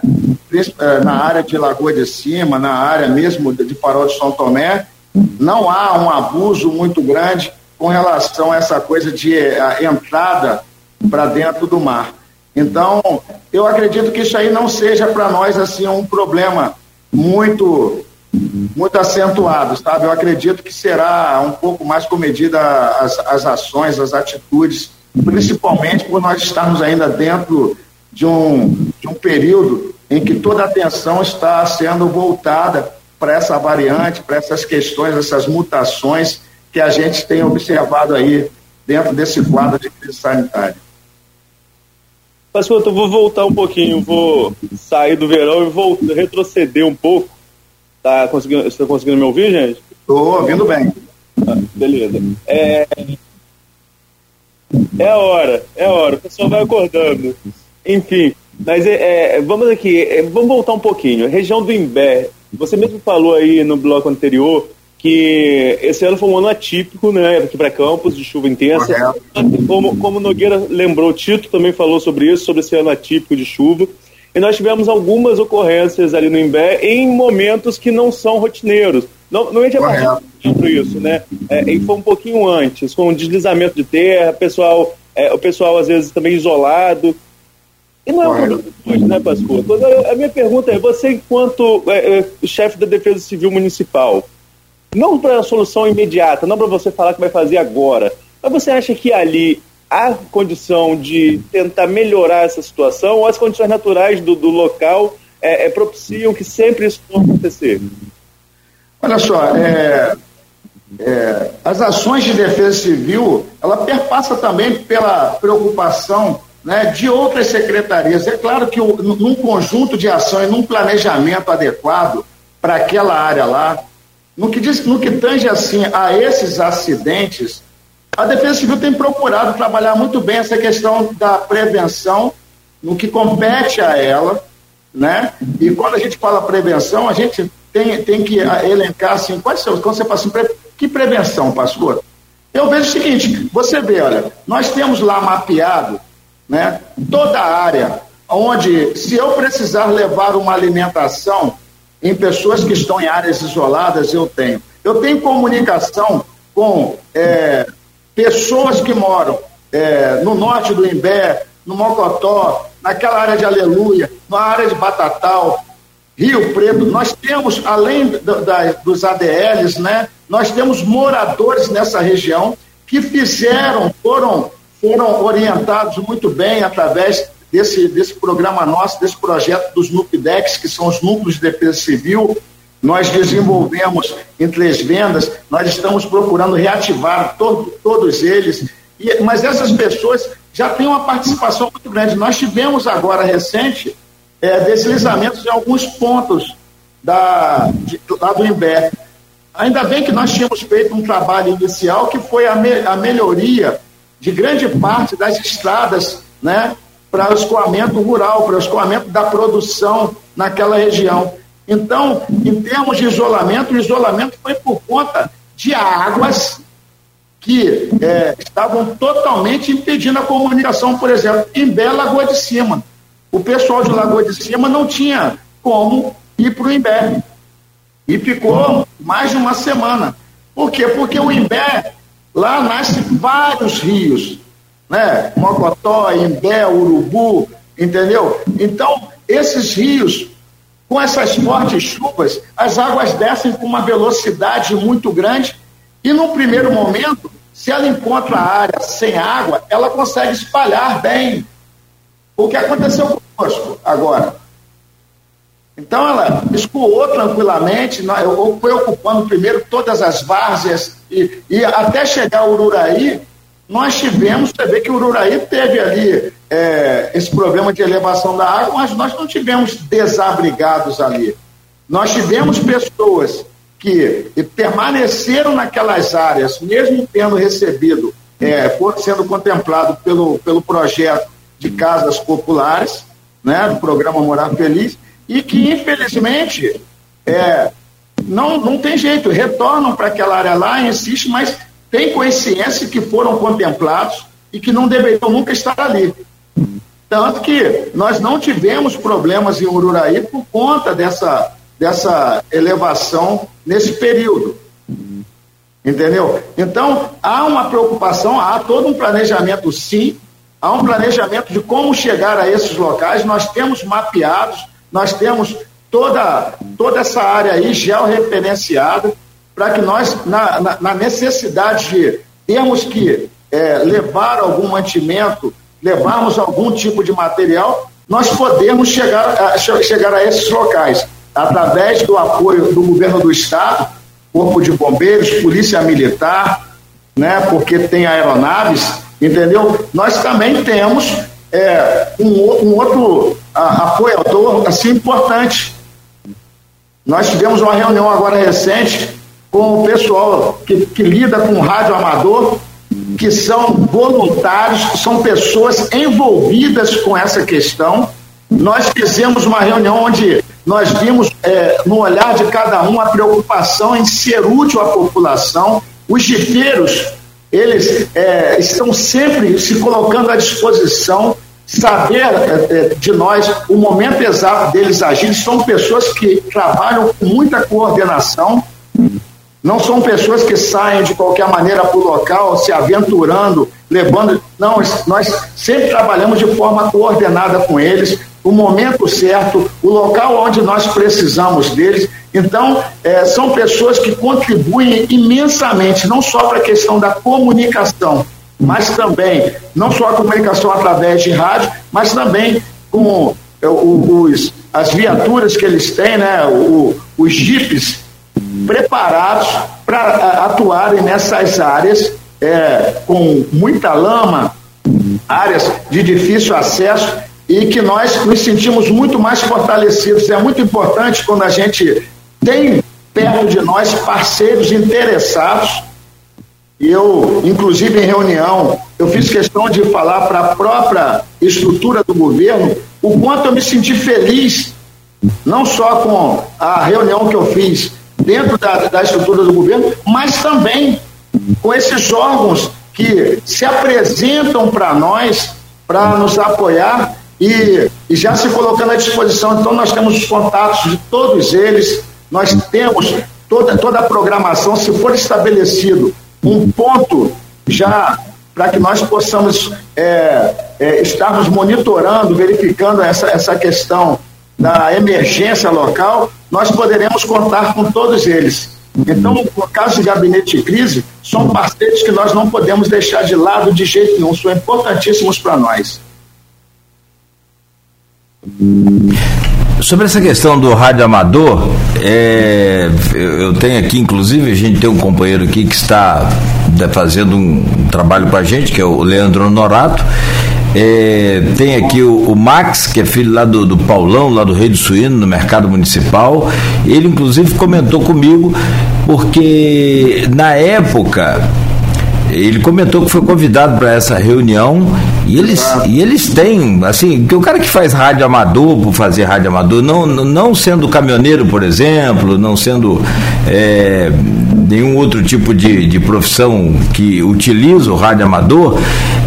é, na área de Lagoa de Cima, na área mesmo de Farol de São Tomé, não há um abuso muito grande com relação a essa coisa de entrada para dentro do mar. Então, eu acredito que isso aí não seja para nós assim um problema muito muito acentuado, sabe? Eu acredito que será um pouco mais comedida as, as ações, as atitudes, principalmente por nós estarmos ainda dentro de um, de um período em que toda a atenção está sendo voltada para essa variante, para essas questões, essas mutações que a gente tem observado aí dentro desse quadro de crise sanitária. Mas eu vou voltar um pouquinho, vou sair do verão e vou retroceder um pouco. Tá conseguindo, você está conseguindo me ouvir, gente? Estou ouvindo bem. Ah, beleza. É... é a hora, é a hora. O pessoal vai acordando. Enfim, mas é, é, vamos aqui, é, vamos voltar um pouquinho. Região do Imbé, você mesmo falou aí no bloco anterior que esse ano foi um ano atípico, né, aqui para Campos, de chuva intensa. Como, como Nogueira lembrou, Tito também falou sobre isso, sobre esse ano atípico de chuva. E nós tivemos algumas ocorrências ali no Imbé em momentos que não são rotineiros. Não é sobre isso, né? É, e foi um pouquinho antes, com deslizamento de terra, pessoal, é, o pessoal às vezes também isolado. E não é um problema hoje, né, Pascoal? A minha pergunta é: você, enquanto é, é, chefe da Defesa Civil Municipal, não para a solução imediata, não para você falar que vai fazer agora, mas você acha que ali há condição de tentar melhorar essa situação ou as condições naturais do, do local é, é, propiciam que sempre isso possa acontecer? Olha só, é, é, as ações de defesa civil, ela perpassa também pela preocupação né, de outras secretarias. É claro que o, num conjunto de ações, num planejamento adequado para aquela área lá, no que, diz, no que tange assim a esses acidentes, a Defesa Civil tem procurado trabalhar muito bem essa questão da prevenção, no que compete a ela, né? E quando a gente fala prevenção, a gente tem, tem que elencar assim, quais são, quando você fala assim, que prevenção, pastor? Eu vejo o seguinte, você vê, olha, nós temos lá mapeado né? Toda área onde, se eu precisar levar uma alimentação em pessoas que estão em áreas isoladas, eu tenho. Eu tenho comunicação com é, pessoas que moram é, no norte do Imbé, no Mocotó, naquela área de Aleluia, na área de Batatal, Rio Preto. Nós temos, além do, da, dos ADLs, né, nós temos moradores nessa região que fizeram, foram foram orientados muito bem através desse, desse programa nosso, desse projeto dos NUPDEX, que são os núcleos de defesa civil. Nós desenvolvemos em três vendas, nós estamos procurando reativar todo, todos eles. E, mas essas pessoas já têm uma participação muito grande. Nós tivemos agora recente é, deslizamentos em alguns pontos da, de, lá do Imbé. Ainda bem que nós tínhamos feito um trabalho inicial que foi a, me, a melhoria de grande parte das estradas né, para o escoamento rural, para o escoamento da produção naquela região. Então, em termos de isolamento, o isolamento foi por conta de águas que é, estavam totalmente impedindo a comunicação, por exemplo, em Bela Lagoa de Cima. O pessoal de Lagoa de Cima não tinha como ir para o Imbé. E ficou mais de uma semana. Por quê? Porque o Imbé Lá nascem vários rios, né? Mocotó, Imbé, Urubu, entendeu? Então, esses rios, com essas fortes chuvas, as águas descem com uma velocidade muito grande e, no primeiro momento, se ela encontra a área sem água, ela consegue espalhar bem. O que aconteceu conosco agora? Então ela escoou tranquilamente, foi ocupando primeiro todas as várzeas e, e até chegar ao Ururaí, nós tivemos, você vê que o Ururaí teve ali é, esse problema de elevação da água, mas nós não tivemos desabrigados ali. Nós tivemos pessoas que permaneceram naquelas áreas, mesmo tendo recebido, é, sendo contemplado pelo, pelo projeto de casas populares, né, do programa Morar Feliz, e que, infelizmente, é, não, não tem jeito, retornam para aquela área lá, insiste, mas tem consciência que foram contemplados e que não deveriam nunca estar ali. Tanto que nós não tivemos problemas em Ururaí por conta dessa, dessa elevação nesse período. Entendeu? Então, há uma preocupação, há todo um planejamento, sim, há um planejamento de como chegar a esses locais. Nós temos mapeados, nós temos toda, toda essa área aí georreferenciada, para que nós, na, na, na, necessidade de termos que é, levar algum mantimento, levarmos algum tipo de material, nós podemos chegar a, chegar a esses locais através do apoio do governo do estado, corpo de bombeiros, polícia militar, né? Porque tem aeronaves, entendeu? Nós também temos é, um, um, outro a, apoiador assim importante. Nós tivemos uma reunião agora recente com o pessoal que, que lida com rádio amador que são voluntários, são pessoas envolvidas com essa questão. Nós fizemos uma reunião onde nós vimos é, no olhar de cada um a preocupação em ser útil à população. Os jipeiros, eles é, estão sempre se colocando à disposição, saber é, é de nós o momento exato deles agir. São pessoas que trabalham com muita coordenação não são pessoas que saem de qualquer maneira para o local, se aventurando, levando. Não, nós sempre trabalhamos de forma coordenada com eles, o momento certo, o local onde nós precisamos deles. Então, é, são pessoas que contribuem imensamente, não só para a questão da comunicação, mas também, não só a comunicação através de rádio, mas também com é, os, as viaturas que eles têm, né, o, os jipes preparados para atuarem nessas áreas é, com muita lama, áreas de difícil acesso e que nós nos sentimos muito mais fortalecidos. É muito importante quando a gente tem perto de nós parceiros interessados. Eu, inclusive em reunião, eu fiz questão de falar para a própria estrutura do governo o quanto eu me senti feliz, não só com a reunião que eu fiz dentro da, da estrutura do governo, mas também com esses órgãos que se apresentam para nós, para nos apoiar e, e, já se colocando à disposição. Então, nós temos os contatos de todos eles, nós temos toda, toda a programação. Se for estabelecido um ponto já para que nós possamos é, é, estarmos monitorando, verificando essa, essa questão da emergência local, nós poderemos contar com todos eles. Então, no caso de gabinete de crise, são parceiros que nós não podemos deixar de lado de jeito nenhum, são importantíssimos para nós. Sobre essa questão do rádio amador, é, eu tenho aqui, inclusive, a gente tem um companheiro aqui que está né, fazendo um trabalho com a gente, que é o Leandro Norato, é, tem aqui o, o, Max, que é filho lá do, do, Paulão, lá do Rei do Suíno, no mercado municipal. Ele, inclusive, comentou comigo, porque na época ele comentou que foi convidado para essa reunião e eles, e eles têm, assim, que o cara que faz rádio amador por fazer rádio amador, não, não sendo caminhoneiro, por exemplo, não sendo é, nenhum outro tipo de, de profissão que utiliza o rádio amador,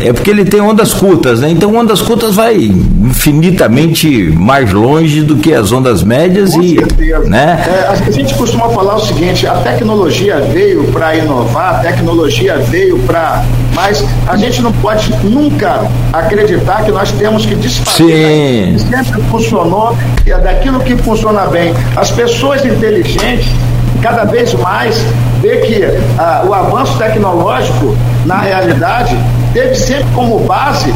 é porque ele tem ondas curtas, né? Então ondas curtas vai infinitamente mais longe do que as ondas médias Com e, certeza. né? É, a gente costuma falar o seguinte: a tecnologia veio para inovar, a tecnologia veio para, mas a gente não pode nunca acreditar que nós temos que desfazer. Sim. Sempre funcionou e é daquilo que funciona bem. As pessoas inteligentes cada vez mais vê que ah, o avanço tecnológico, na realidade, teve sempre como base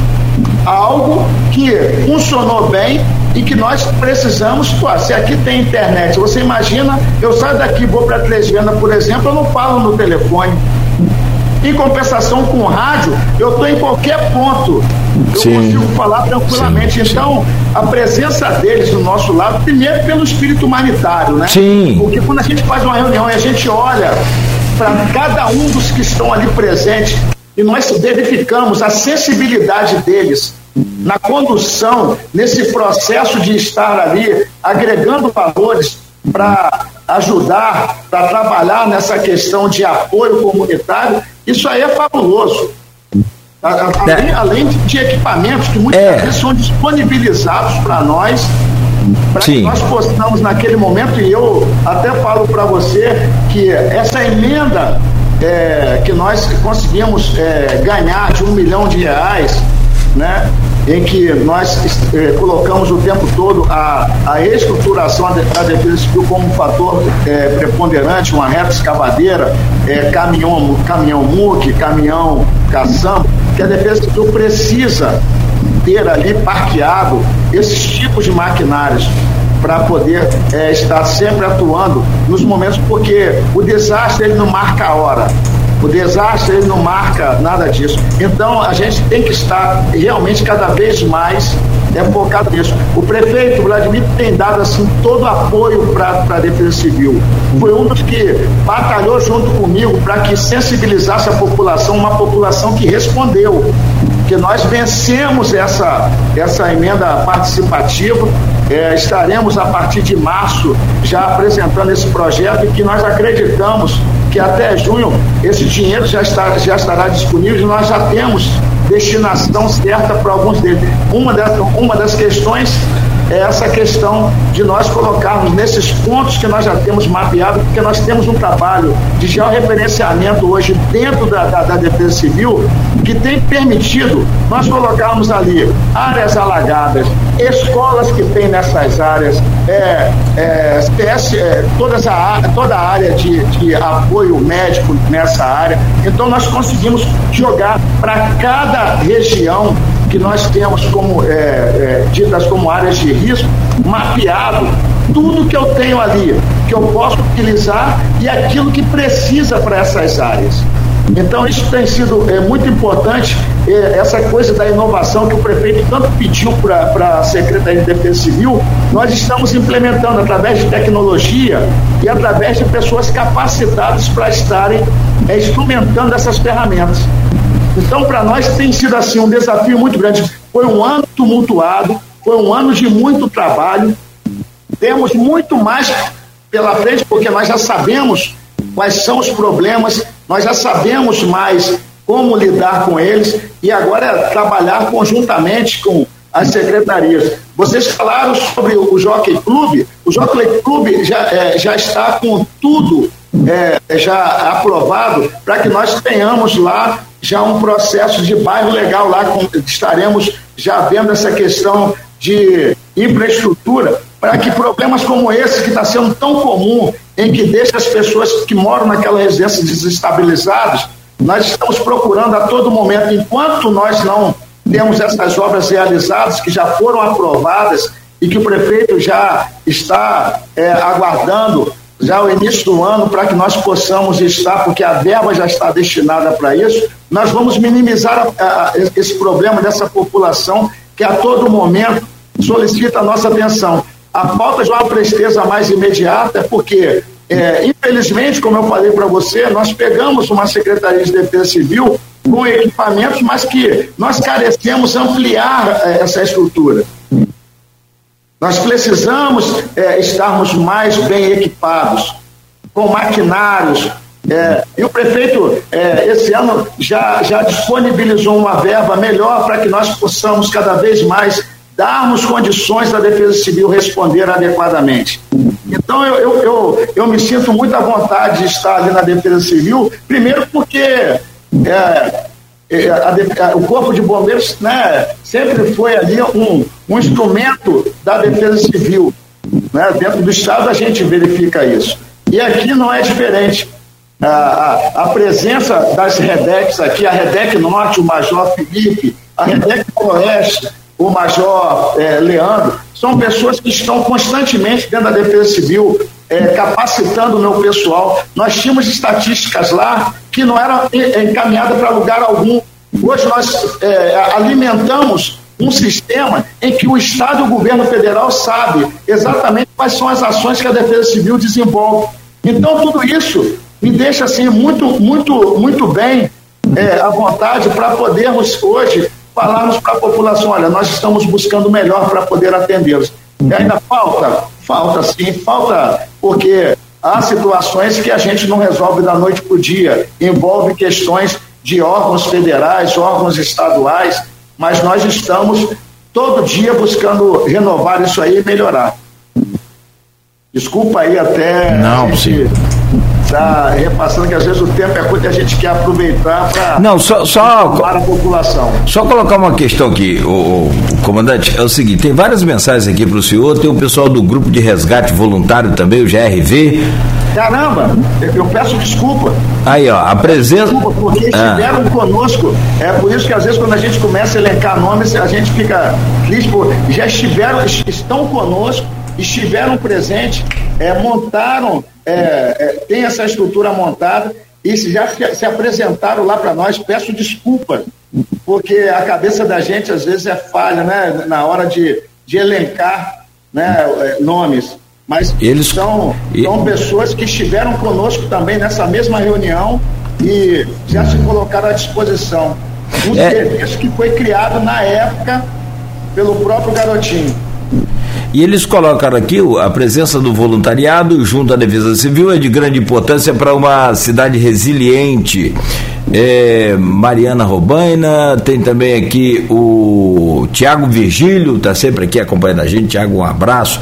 algo que funcionou bem e que nós precisamos. Pô, se aqui tem internet, você imagina, eu saio daqui, vou para Três Vendas, por exemplo, eu não falo no telefone. Em compensação com o rádio, eu estou em qualquer ponto. Eu Sim. consigo falar tranquilamente. Sim. Então, a presença deles do nosso lado, primeiro pelo espírito humanitário, né? Sim. Porque quando a gente faz uma reunião e a gente olha para cada um dos que estão ali presentes e nós verificamos a sensibilidade deles na condução, nesse processo de estar ali agregando valores para ajudar, para trabalhar nessa questão de apoio comunitário, isso aí é fabuloso. Além, é. além, de equipamentos que muitas é. vezes são disponibilizados para nós, para que nós possamos naquele momento, e eu até falo para você que essa emenda é, que nós conseguimos é, ganhar de um milhão de reais, né, em que nós eh, colocamos o tempo todo a, a estruturação da defesa civil como um fator eh, preponderante, uma reta escavadeira, eh, caminhão, caminhão MUC, caminhão caçamba, que a defesa civil precisa ter ali parqueado esses tipos de maquinários para poder é, estar sempre atuando nos momentos, porque o desastre ele não marca a hora. O desastre ele não marca nada disso. Então a gente tem que estar realmente cada vez mais é focado nisso. O prefeito Vladimir tem dado assim todo o apoio para a Defesa Civil. Foi um dos que batalhou junto comigo para que sensibilizasse a população, uma população que respondeu que nós vencemos essa, essa emenda participativa. É, estaremos a partir de março já apresentando esse projeto e que nós acreditamos que até junho esse dinheiro já, está, já estará disponível e nós já temos destinação certa para alguns deles. Uma das, uma das questões é essa questão de nós colocarmos nesses pontos que nós já temos mapeado, porque nós temos um trabalho de georreferenciamento hoje dentro da, da, da Defesa Civil que tem permitido nós colocarmos ali áreas alagadas, escolas que tem nessas áreas, é, é, PS, é, toda, essa, toda a área de, de apoio médico nessa área. Então nós conseguimos jogar para cada região que nós temos como é, é, ditas como áreas de risco, mapeado tudo que eu tenho ali, que eu posso utilizar e aquilo que precisa para essas áreas. Então, isso tem sido é, muito importante, é, essa coisa da inovação que o prefeito tanto pediu para a Secretaria de Defesa Civil, nós estamos implementando através de tecnologia e através de pessoas capacitadas para estarem é, instrumentando essas ferramentas. Então, para nós tem sido assim um desafio muito grande. Foi um ano tumultuado, foi um ano de muito trabalho. Temos muito mais pela frente, porque nós já sabemos quais são os problemas, nós já sabemos mais como lidar com eles e agora é trabalhar conjuntamente com as secretarias. Vocês falaram sobre o Jockey Club, o Jockey Club já, é, já está com tudo é, já aprovado para que nós tenhamos lá já um processo de bairro legal lá, com, estaremos já vendo essa questão de infraestrutura para que problemas como esse que está sendo tão comum, em que deixa as pessoas que moram naquela residência desestabilizadas, nós estamos procurando a todo momento, enquanto nós não temos essas obras realizadas, que já foram aprovadas e que o prefeito já está é, aguardando já o início do ano para que nós possamos estar, porque a verba já está destinada para isso, nós vamos minimizar a, a, esse problema dessa população que a todo momento solicita a nossa atenção. A falta de uma presteza mais imediata é porque, é, infelizmente, como eu falei para você, nós pegamos uma Secretaria de Defesa Civil com equipamentos, mas que nós carecemos ampliar é, essa estrutura. Nós precisamos é, estarmos mais bem equipados, com maquinários. É, e o prefeito, é, esse ano, já, já disponibilizou uma verba melhor para que nós possamos cada vez mais darmos condições da Defesa Civil responder adequadamente. Então, eu, eu, eu, eu me sinto muito à vontade de estar ali na Defesa Civil, primeiro porque é, o Corpo de Bombeiros né, sempre foi ali um, um instrumento da defesa civil. Né? Dentro do Estado a gente verifica isso. E aqui não é diferente. A, a, a presença das REDECs aqui, a REDEC Norte, o Major Felipe, a REDEC Oeste, o Major é, Leandro, são pessoas que estão constantemente dentro da Defesa Civil, é, capacitando o meu pessoal. Nós tínhamos estatísticas lá que não eram encaminhadas para lugar algum. Hoje nós é, alimentamos um sistema em que o Estado e o governo federal sabe exatamente quais são as ações que a Defesa Civil desenvolve. Então, tudo isso me deixa assim muito, muito, muito bem é, à vontade para podermos hoje falarmos para a população: olha, nós estamos buscando o melhor para poder atendê-los. E ainda falta? Falta sim, falta porque há situações que a gente não resolve da noite para o dia, envolve questões de órgãos federais, órgãos estaduais, mas nós estamos todo dia buscando renovar isso aí e melhorar. Desculpa aí até. Não, sim está repassando que às vezes o tempo é curto e a gente quer aproveitar para não só só a população. Só colocar uma questão aqui, o, comandante é o seguinte, tem várias mensagens aqui para o senhor, tem o pessoal do grupo de resgate voluntário também, o GRV. Caramba, eu peço desculpa. Aí, ó, a presença. Desculpa, porque ah. estiveram ah. conosco. É por isso que às vezes quando a gente começa a elencar nomes, a gente fica triste, já estiveram, estão conosco, estiveram presentes, é, montaram é, é, tem essa estrutura montada e já se, se apresentaram lá para nós. Peço desculpa, porque a cabeça da gente às vezes é falha, né? Na hora de, de elencar né, é, nomes. Mas Eles... são, são pessoas que estiveram conosco também nessa mesma reunião e já se colocaram à disposição. Um é... serviço que foi criado na época pelo próprio garotinho. E eles colocaram aqui a presença do voluntariado junto à Defesa Civil é de grande importância para uma cidade resiliente. É, Mariana Robaina, tem também aqui o Tiago Virgílio, está sempre aqui acompanhando a gente. Tiago, um abraço.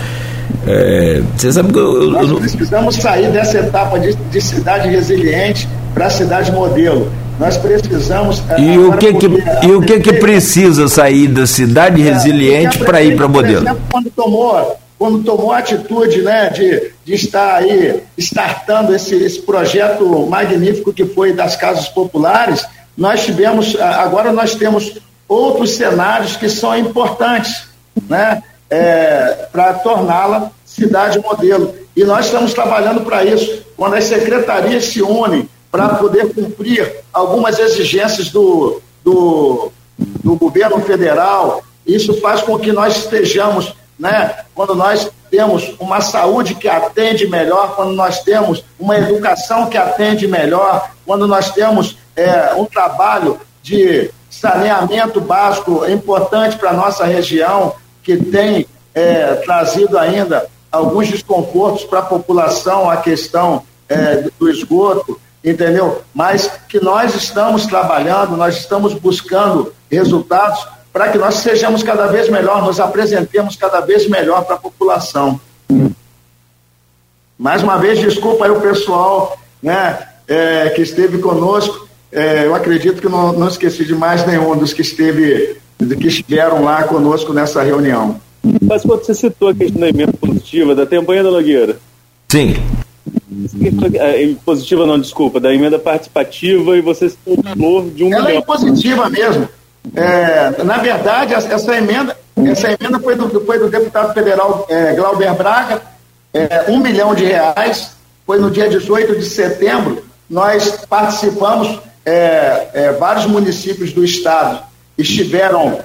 É, você sabe que eu, eu, Nós precisamos sair dessa etapa de, de cidade resiliente para cidade modelo. Nós precisamos. Eh, e o que, que, e o que, que precisa sair da cidade é, resiliente para ir para modelo? Exemplo, quando tomou, quando tomou a atitude né, de, de estar aí startando esse, esse projeto magnífico que foi das casas populares, nós tivemos, agora nós temos outros cenários que são importantes né, é, para torná-la cidade modelo. E nós estamos trabalhando para isso. Quando as secretarias se unem para poder cumprir algumas exigências do, do, do governo federal. Isso faz com que nós estejamos, né, quando nós temos uma saúde que atende melhor, quando nós temos uma educação que atende melhor, quando nós temos é, um trabalho de saneamento básico importante para a nossa região, que tem é, trazido ainda alguns desconfortos para a população, a questão é, do esgoto, entendeu? Mas que nós estamos trabalhando, nós estamos buscando resultados para que nós sejamos cada vez melhor, nos apresentemos cada vez melhor para a população. Mais uma vez, desculpa aí o pessoal né, é, que esteve conosco. É, eu acredito que não, não esqueci de mais nenhum dos que, esteve, que estiveram lá conosco nessa reunião. Mas quando você citou a questão da emenda positiva, da campanha da Nogueira. Sim. É, positiva não, desculpa, da emenda participativa e você se falou de um Ela é milhão. é positiva mesmo. É, na verdade, essa emenda, essa emenda foi do, foi do deputado federal é, Glauber Braga, é, um milhão de reais, foi no dia 18 de setembro, nós participamos, é, é, vários municípios do estado estiveram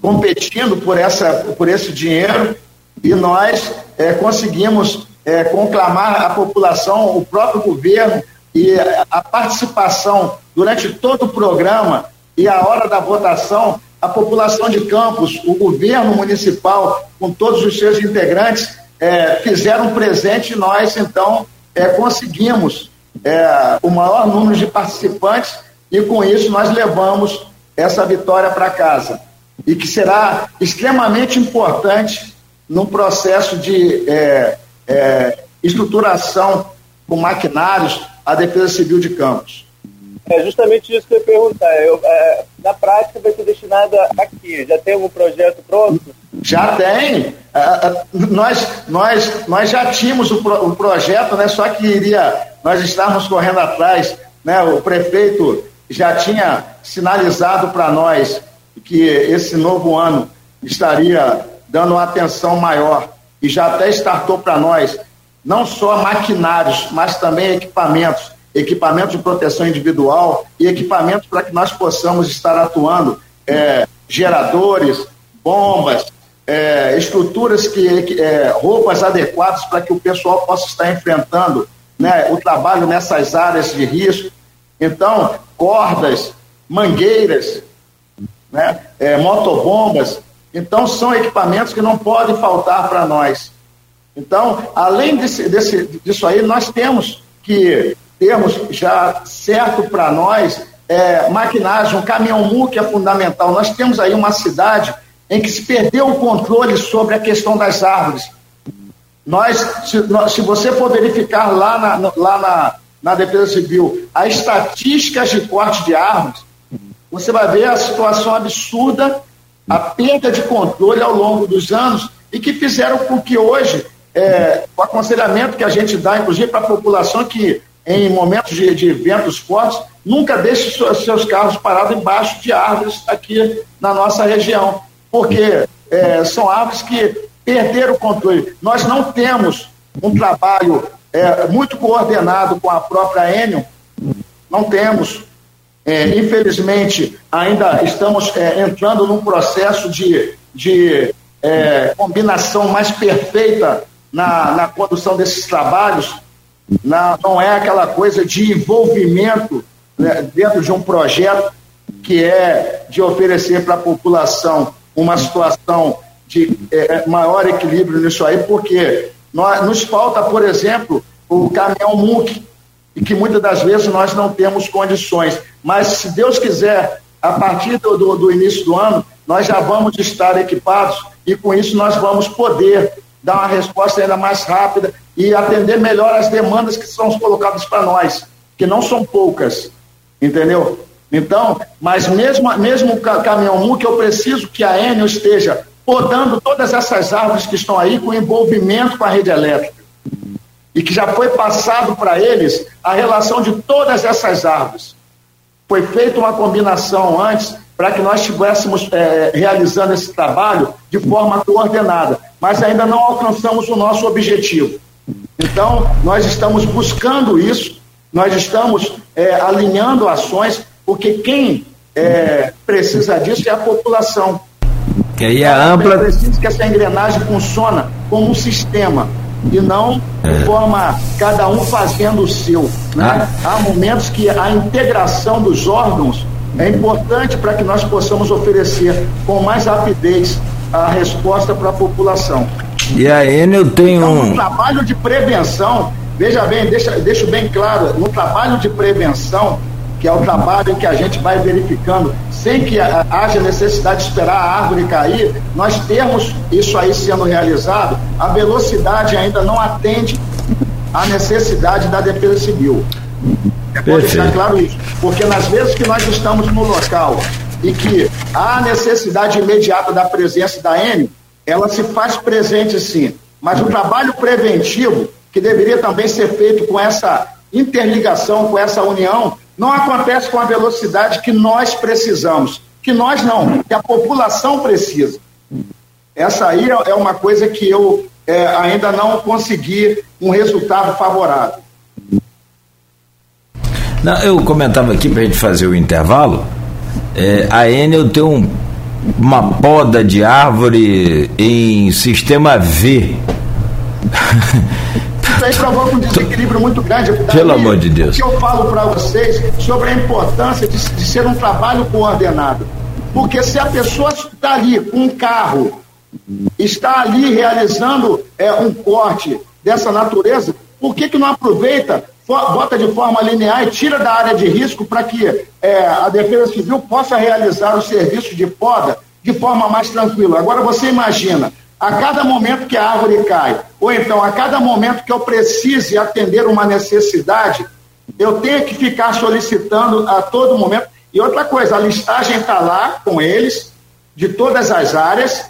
competindo por, essa, por esse dinheiro e nós conseguimos é, conclamar a população, o próprio governo e a participação durante todo o programa e a hora da votação, a população de Campos, o governo municipal, com todos os seus integrantes, é, fizeram presente e nós, então, é, conseguimos é, o maior número de participantes e, com isso, nós levamos essa vitória para casa. E que será extremamente importante no processo de é, estruturação com maquinários à Defesa Civil de Campos. É justamente isso que eu ia perguntar. Eu, é, na prática vai ser destinada aqui. Já tem algum projeto pronto? Já tem. É, é, nós, nós, nós já tínhamos o, pro, o, projeto, né? só que iria, nós estávamos correndo atrás. Né? O prefeito já tinha sinalizado para nós que esse novo ano estaria dando uma atenção maior e já até startou para nós, não só maquinários, mas também equipamentos, equipamentos de proteção individual e equipamentos para que nós possamos estar atuando, é, geradores, bombas, é, estruturas que, é, roupas adequadas para que o pessoal possa estar enfrentando né, o trabalho nessas áreas de risco. Então, cordas, mangueiras, né, é, motobombas, então, são equipamentos que não podem faltar para nós. Então, além desse, desse, disso aí, nós temos que termos já certo para nós é, maquinagem, um caminhão MU que é fundamental. Nós temos aí uma cidade em que se perdeu o controle sobre a questão das árvores. Nós, se, se você for verificar lá na, lá na, na Defesa Civil as estatísticas de corte de árvores, você vai ver a situação absurda, a perda de controle ao longo dos anos e que fizeram com que hoje, é, o aconselhamento que a gente dá, inclusive para a população que em momentos de, de eventos fortes, nunca deixe seus, seus carros parados embaixo de árvores aqui na nossa região, porque é, são árvores que perderam o controle. Nós não temos um trabalho é, muito coordenado com a própria Enel, não temos. É, infelizmente, ainda estamos é, entrando num processo de, de é, combinação mais perfeita na, na condução desses trabalhos, na, não é aquela coisa de envolvimento né, dentro de um projeto que é de oferecer para a população uma situação de é, maior equilíbrio nisso aí, porque nós, nos falta, por exemplo, o caminhão MUC, e que muitas das vezes nós não temos condições. Mas, se Deus quiser, a partir do, do, do início do ano, nós já vamos estar equipados e com isso nós vamos poder dar uma resposta ainda mais rápida e atender melhor as demandas que são colocadas para nós, que não são poucas, entendeu? Então, mas mesmo, mesmo o caminhão MU, que eu preciso que a Enel esteja podando todas essas árvores que estão aí com envolvimento com a rede elétrica. E que já foi passado para eles a relação de todas essas árvores. Foi feita uma combinação antes para que nós estivéssemos é, realizando esse trabalho de forma coordenada, mas ainda não alcançamos o nosso objetivo. Então, nós estamos buscando isso, nós estamos é, alinhando ações, porque quem é, precisa disso é a população. Que aí a ampla. Precisa que essa engrenagem funcione como um sistema e não de é. forma cada um fazendo o seu. Né? Ah. Há momentos que a integração dos órgãos é importante para que nós possamos oferecer com mais rapidez a resposta para a população. E a Enel tem então, um. Trabalho de prevenção, veja bem, deixa, deixo bem claro, no trabalho de prevenção, que é o trabalho em que a gente vai verificando, sem que haja necessidade de esperar a árvore cair, nós temos isso aí sendo realizado, a velocidade ainda não atende à necessidade da defesa civil. É bom deixar claro isso. Porque nas vezes que nós estamos no local e que há necessidade imediata da presença da M, ela se faz presente sim. Mas o trabalho preventivo, que deveria também ser feito com essa interligação, com essa união, não acontece com a velocidade que nós precisamos. Que nós não, que a população precisa. Essa aí é uma coisa que eu é, ainda não consegui um resultado favorável. Não, eu comentava aqui para a gente fazer o intervalo. É, a Enel tem um, uma poda de árvore em sistema V. (laughs) Isso aí provoca um desequilíbrio muito grande. Pelo amor de Deus. O que eu falo para vocês sobre a importância de, de ser um trabalho coordenado. Porque se a pessoa está ali com um carro, está ali realizando é, um corte dessa natureza, por que, que não aproveita bota de forma linear e tira da área de risco para que é, a Defesa Civil possa realizar o serviço de poda de forma mais tranquila. Agora você imagina, a cada momento que a árvore cai, ou então a cada momento que eu precise atender uma necessidade, eu tenho que ficar solicitando a todo momento. E outra coisa, a listagem está lá com eles, de todas as áreas.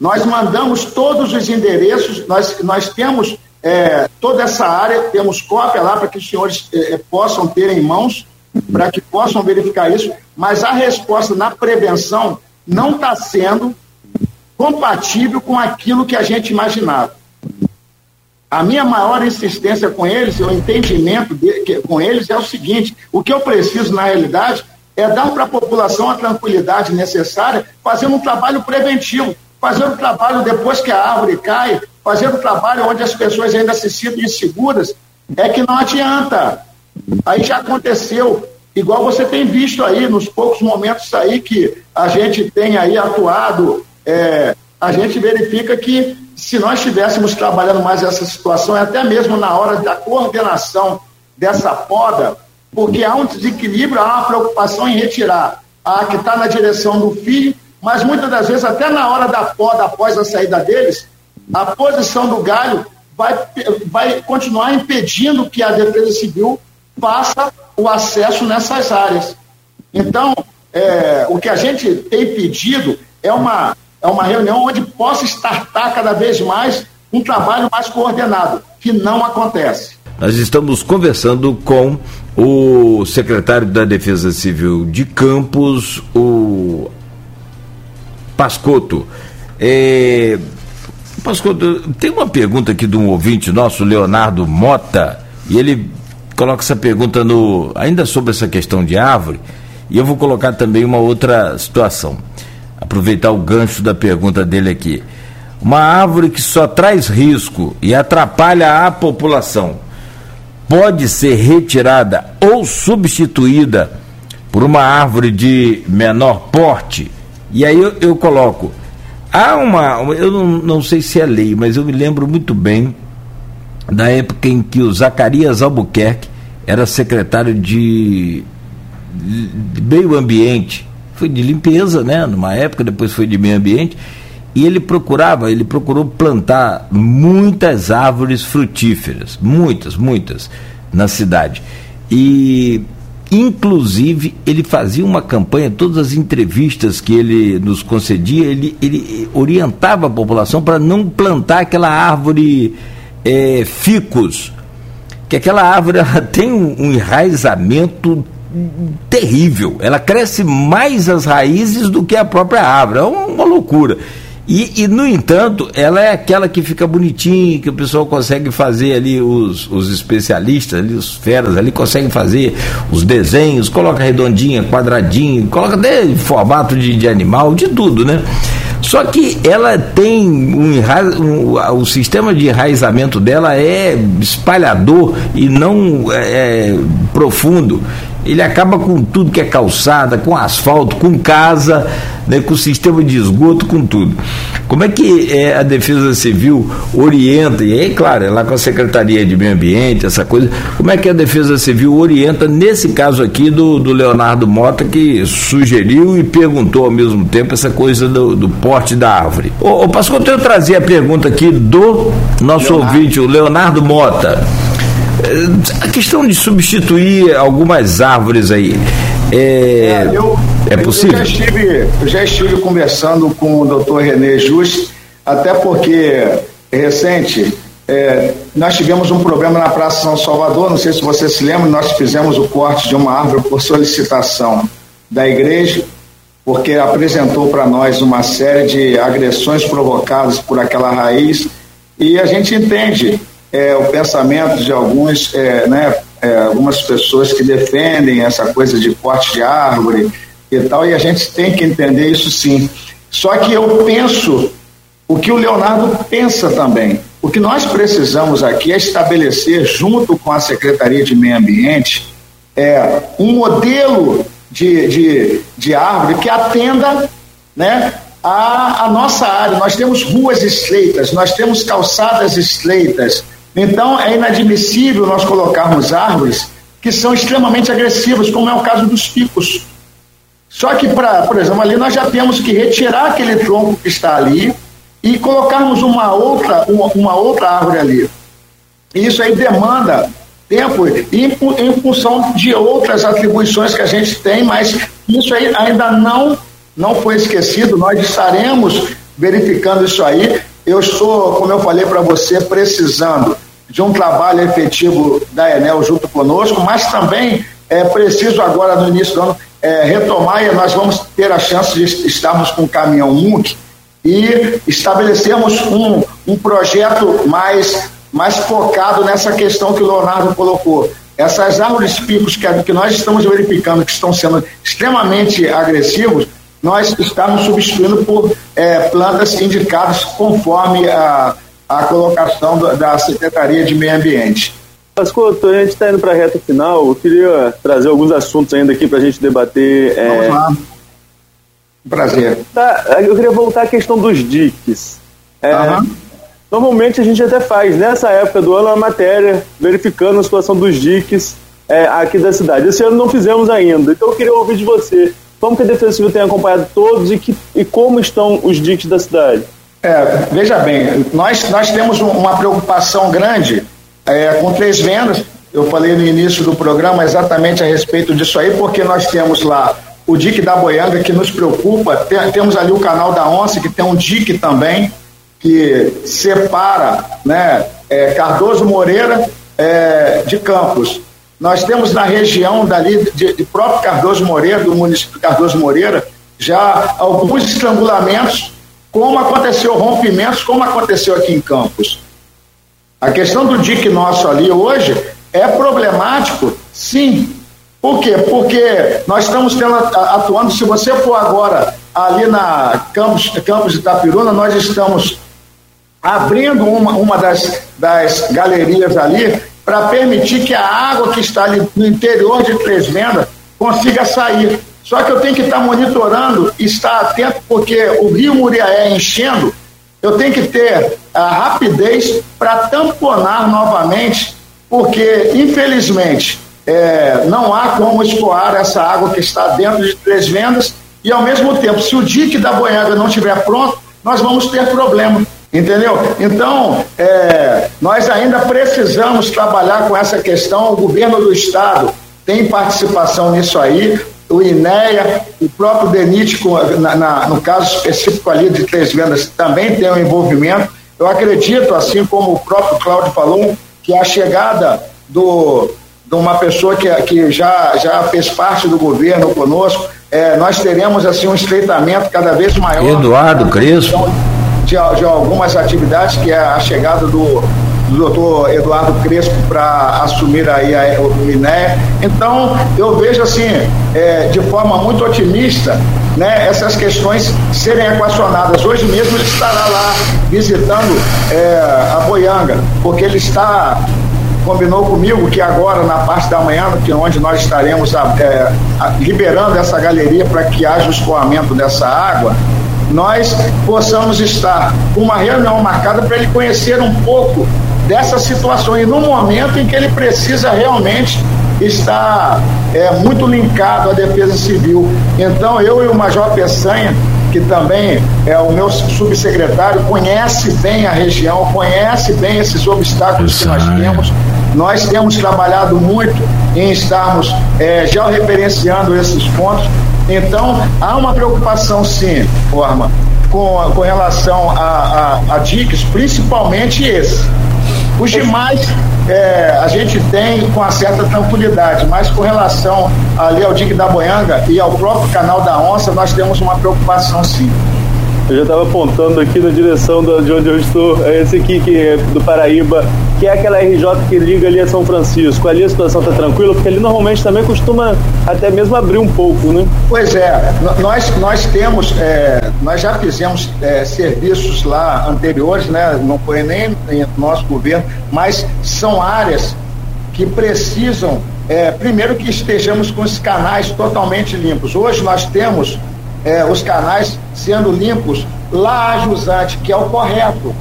Nós mandamos todos os endereços, nós, nós temos é, toda essa área, temos cópia lá para que os senhores é, é, possam ter em mãos, para que possam verificar isso, mas a resposta na prevenção não está sendo compatível com aquilo que a gente imaginava. A minha maior insistência com eles, o entendimento de, com eles é o seguinte: o que eu preciso, na realidade, é dar para a população a tranquilidade necessária, fazendo um trabalho preventivo, fazendo um trabalho depois que a árvore cai, fazendo trabalho onde as pessoas ainda se sintam inseguras, é que não adianta. Aí já aconteceu, igual você tem visto aí, nos poucos momentos aí que a gente tem aí atuado, é, a gente verifica que se nós estivéssemos trabalhando mais essa situação, até mesmo na hora da coordenação dessa poda, porque há um desequilíbrio, há uma preocupação em retirar a que está na direção do filho, mas muitas das vezes, até na hora da poda, após a saída deles, a posição do galho vai, vai continuar impedindo que a Defesa Civil faça o acesso nessas áreas. Então, é, o que a gente tem pedido é uma, é uma reunião onde possa startar cada vez mais um trabalho mais coordenado, que não acontece. Nós estamos conversando com o secretário da Defesa Civil de Campos, o Pascoto. É, Pascoto, tem uma pergunta aqui de um ouvinte nosso, Leonardo Mota, e ele coloca essa pergunta no ainda sobre essa questão de árvore, e eu vou colocar também uma outra situação. Aproveitar o gancho da pergunta dele aqui. Uma árvore que só traz risco e atrapalha a população pode ser retirada ou substituída por uma árvore de menor porte. E aí eu, eu coloco. Há uma. Eu não, não sei se é lei, mas eu me lembro muito bem da época em que o Zacarias Albuquerque era secretário de, de meio ambiente. Foi de limpeza, né? Numa época, depois foi de meio ambiente. E ele procurava, ele procurou plantar muitas árvores frutíferas, muitas, muitas, na cidade. E, inclusive, ele fazia uma campanha, todas as entrevistas que ele nos concedia, ele, ele orientava a população para não plantar aquela árvore é, ficus, que aquela árvore ela (laughs) tem um, um enraizamento terrível. Ela cresce mais as raízes do que a própria árvore. É uma loucura. E, e, no entanto, ela é aquela que fica bonitinha, que o pessoal consegue fazer ali, os, os especialistas, ali, os feras ali, conseguem fazer os desenhos, coloca redondinha, quadradinho, coloca até formato de, de animal, de tudo, né? Só que ela tem um, um, o sistema de enraizamento dela é espalhador e não é, é profundo ele acaba com tudo que é calçada, com asfalto, com casa, né, com sistema de esgoto, com tudo. Como é que é, a Defesa Civil orienta, e aí, claro, é lá com a Secretaria de Meio Ambiente, essa coisa, como é que a Defesa Civil orienta, nesse caso aqui do, do Leonardo Mota, que sugeriu e perguntou ao mesmo tempo essa coisa do, do porte da árvore. Ô, ô Pascoal, eu trazer a pergunta aqui do nosso Leonardo. ouvinte, o Leonardo Mota. A questão de substituir algumas árvores aí. É, é, eu, é possível? Eu já, estive, eu já estive conversando com o doutor René Just, até porque recente é, nós tivemos um problema na Praça São Salvador, não sei se você se lembra, nós fizemos o corte de uma árvore por solicitação da igreja, porque apresentou para nós uma série de agressões provocadas por aquela raiz, e a gente entende é, o pensamento de alguns, é, né, é, algumas pessoas que defendem essa coisa de corte de árvore e tal, e a gente tem que entender isso sim. Só que eu penso o que o Leonardo pensa também. O que nós precisamos aqui é estabelecer, junto com a Secretaria de Meio Ambiente, é, um modelo de, de, de árvore que atenda né, a, a nossa área. Nós temos ruas estreitas, nós temos calçadas estreitas, então, é inadmissível nós colocarmos árvores que são extremamente agressivas, como é o caso dos picos. Só que, pra, por exemplo, ali nós já temos que retirar aquele tronco que está ali e colocarmos uma outra, uma, uma outra árvore ali. Isso aí demanda tempo em, em função de outras atribuições que a gente tem, mas isso aí ainda não, não foi esquecido. Nós estaremos verificando isso aí. Eu estou, como eu falei para você, precisando de um trabalho efetivo da Enel junto conosco, mas também é preciso agora, no início do ano, é, retomar e nós vamos ter a chance de estarmos com o caminhão MUC e estabelecermos um, um projeto mais, mais focado nessa questão que o Leonardo colocou. Essas árvores picos que, que nós estamos verificando que estão sendo extremamente agressivos, nós estamos substituindo por é, plantas indicadas conforme a, a colocação da Secretaria de Meio Ambiente. Pascoto, a gente está indo para a reta final. Eu queria trazer alguns assuntos ainda aqui para a gente debater. É, Vamos é... lá. Prazer. Tá, eu queria voltar à questão dos diques. É, uhum. Normalmente a gente até faz, nessa época do ano, a matéria verificando a situação dos diques é, aqui da cidade. Esse ano não fizemos ainda, então eu queria ouvir de você. Como que a Defesa Civil tem acompanhado todos e, que, e como estão os diques da cidade? É, veja bem, nós, nós temos uma preocupação grande é, com três vendas. Eu falei no início do programa exatamente a respeito disso aí, porque nós temos lá o dique da Boianga que nos preocupa, tem, temos ali o canal da Onça, que tem um dique também, que separa né, é, Cardoso Moreira é, de Campos. Nós temos na região dali de, de próprio Cardoso Moreira, do município Cardoso Moreira, já alguns estrangulamentos, como aconteceu rompimentos, como aconteceu aqui em Campos. A questão do dique nosso ali hoje é problemático, sim. Por quê? Porque nós estamos tendo, atuando, se você for agora ali na Campos, Campos de Itapiruna, nós estamos abrindo uma, uma das, das galerias ali para permitir que a água que está ali no interior de Três Vendas consiga sair. Só que eu tenho que estar monitorando e estar atento, porque o rio Muriaé enchendo, eu tenho que ter a rapidez para tamponar novamente, porque, infelizmente, é, não há como escoar essa água que está dentro de Três Vendas, e, ao mesmo tempo, se o dique da Boianga não estiver pronto, nós vamos ter problema. Entendeu? Então, é, nós ainda precisamos trabalhar com essa questão. O governo do Estado tem participação nisso aí, o INEA, o próprio DENIT, na, na, no caso específico ali de Três Vendas, também tem um envolvimento. Eu acredito, assim como o próprio Cláudio falou, que a chegada do, de uma pessoa que, que já, já fez parte do governo conosco, é, nós teremos assim um estreitamento cada vez maior. Eduardo Crespo de, de algumas atividades, que é a chegada do, do doutor Eduardo Crespo para assumir aí a, o INE. Então, eu vejo assim, é, de forma muito otimista, né, essas questões serem equacionadas. Hoje mesmo ele estará lá visitando é, a Boianga, porque ele está combinou comigo que agora, na parte da manhã, que é onde nós estaremos é, liberando essa galeria para que haja o escoamento dessa água, nós possamos estar com uma reunião marcada para ele conhecer um pouco dessa situação e no momento em que ele precisa realmente estar é, muito linkado à defesa civil. Então eu e o Major Peçanha, que também é o meu subsecretário, conhece bem a região, conhece bem esses obstáculos que nós temos. Nós temos trabalhado muito em estarmos é, já referenciando esses pontos então, há uma preocupação, sim, Forma, com, com relação a, a, a DICs, principalmente esse. Os demais é, a gente tem com uma certa tranquilidade, mas com relação ali ao DIC da Boianga e ao próprio canal da Onça, nós temos uma preocupação sim. Eu já estava apontando aqui na direção de onde eu estou, é esse aqui que é do Paraíba, que é aquela RJ que liga ali a São Francisco. Ali a situação está tranquila, porque ali normalmente também costuma até mesmo abrir um pouco, né? Pois é, nós, nós temos, é, nós já fizemos é, serviços lá anteriores, né? Não foi nem em nosso governo, mas são áreas que precisam, é, primeiro que estejamos com os canais totalmente limpos. Hoje nós temos é, os canais sendo limpos lá a jusante, que é o correto.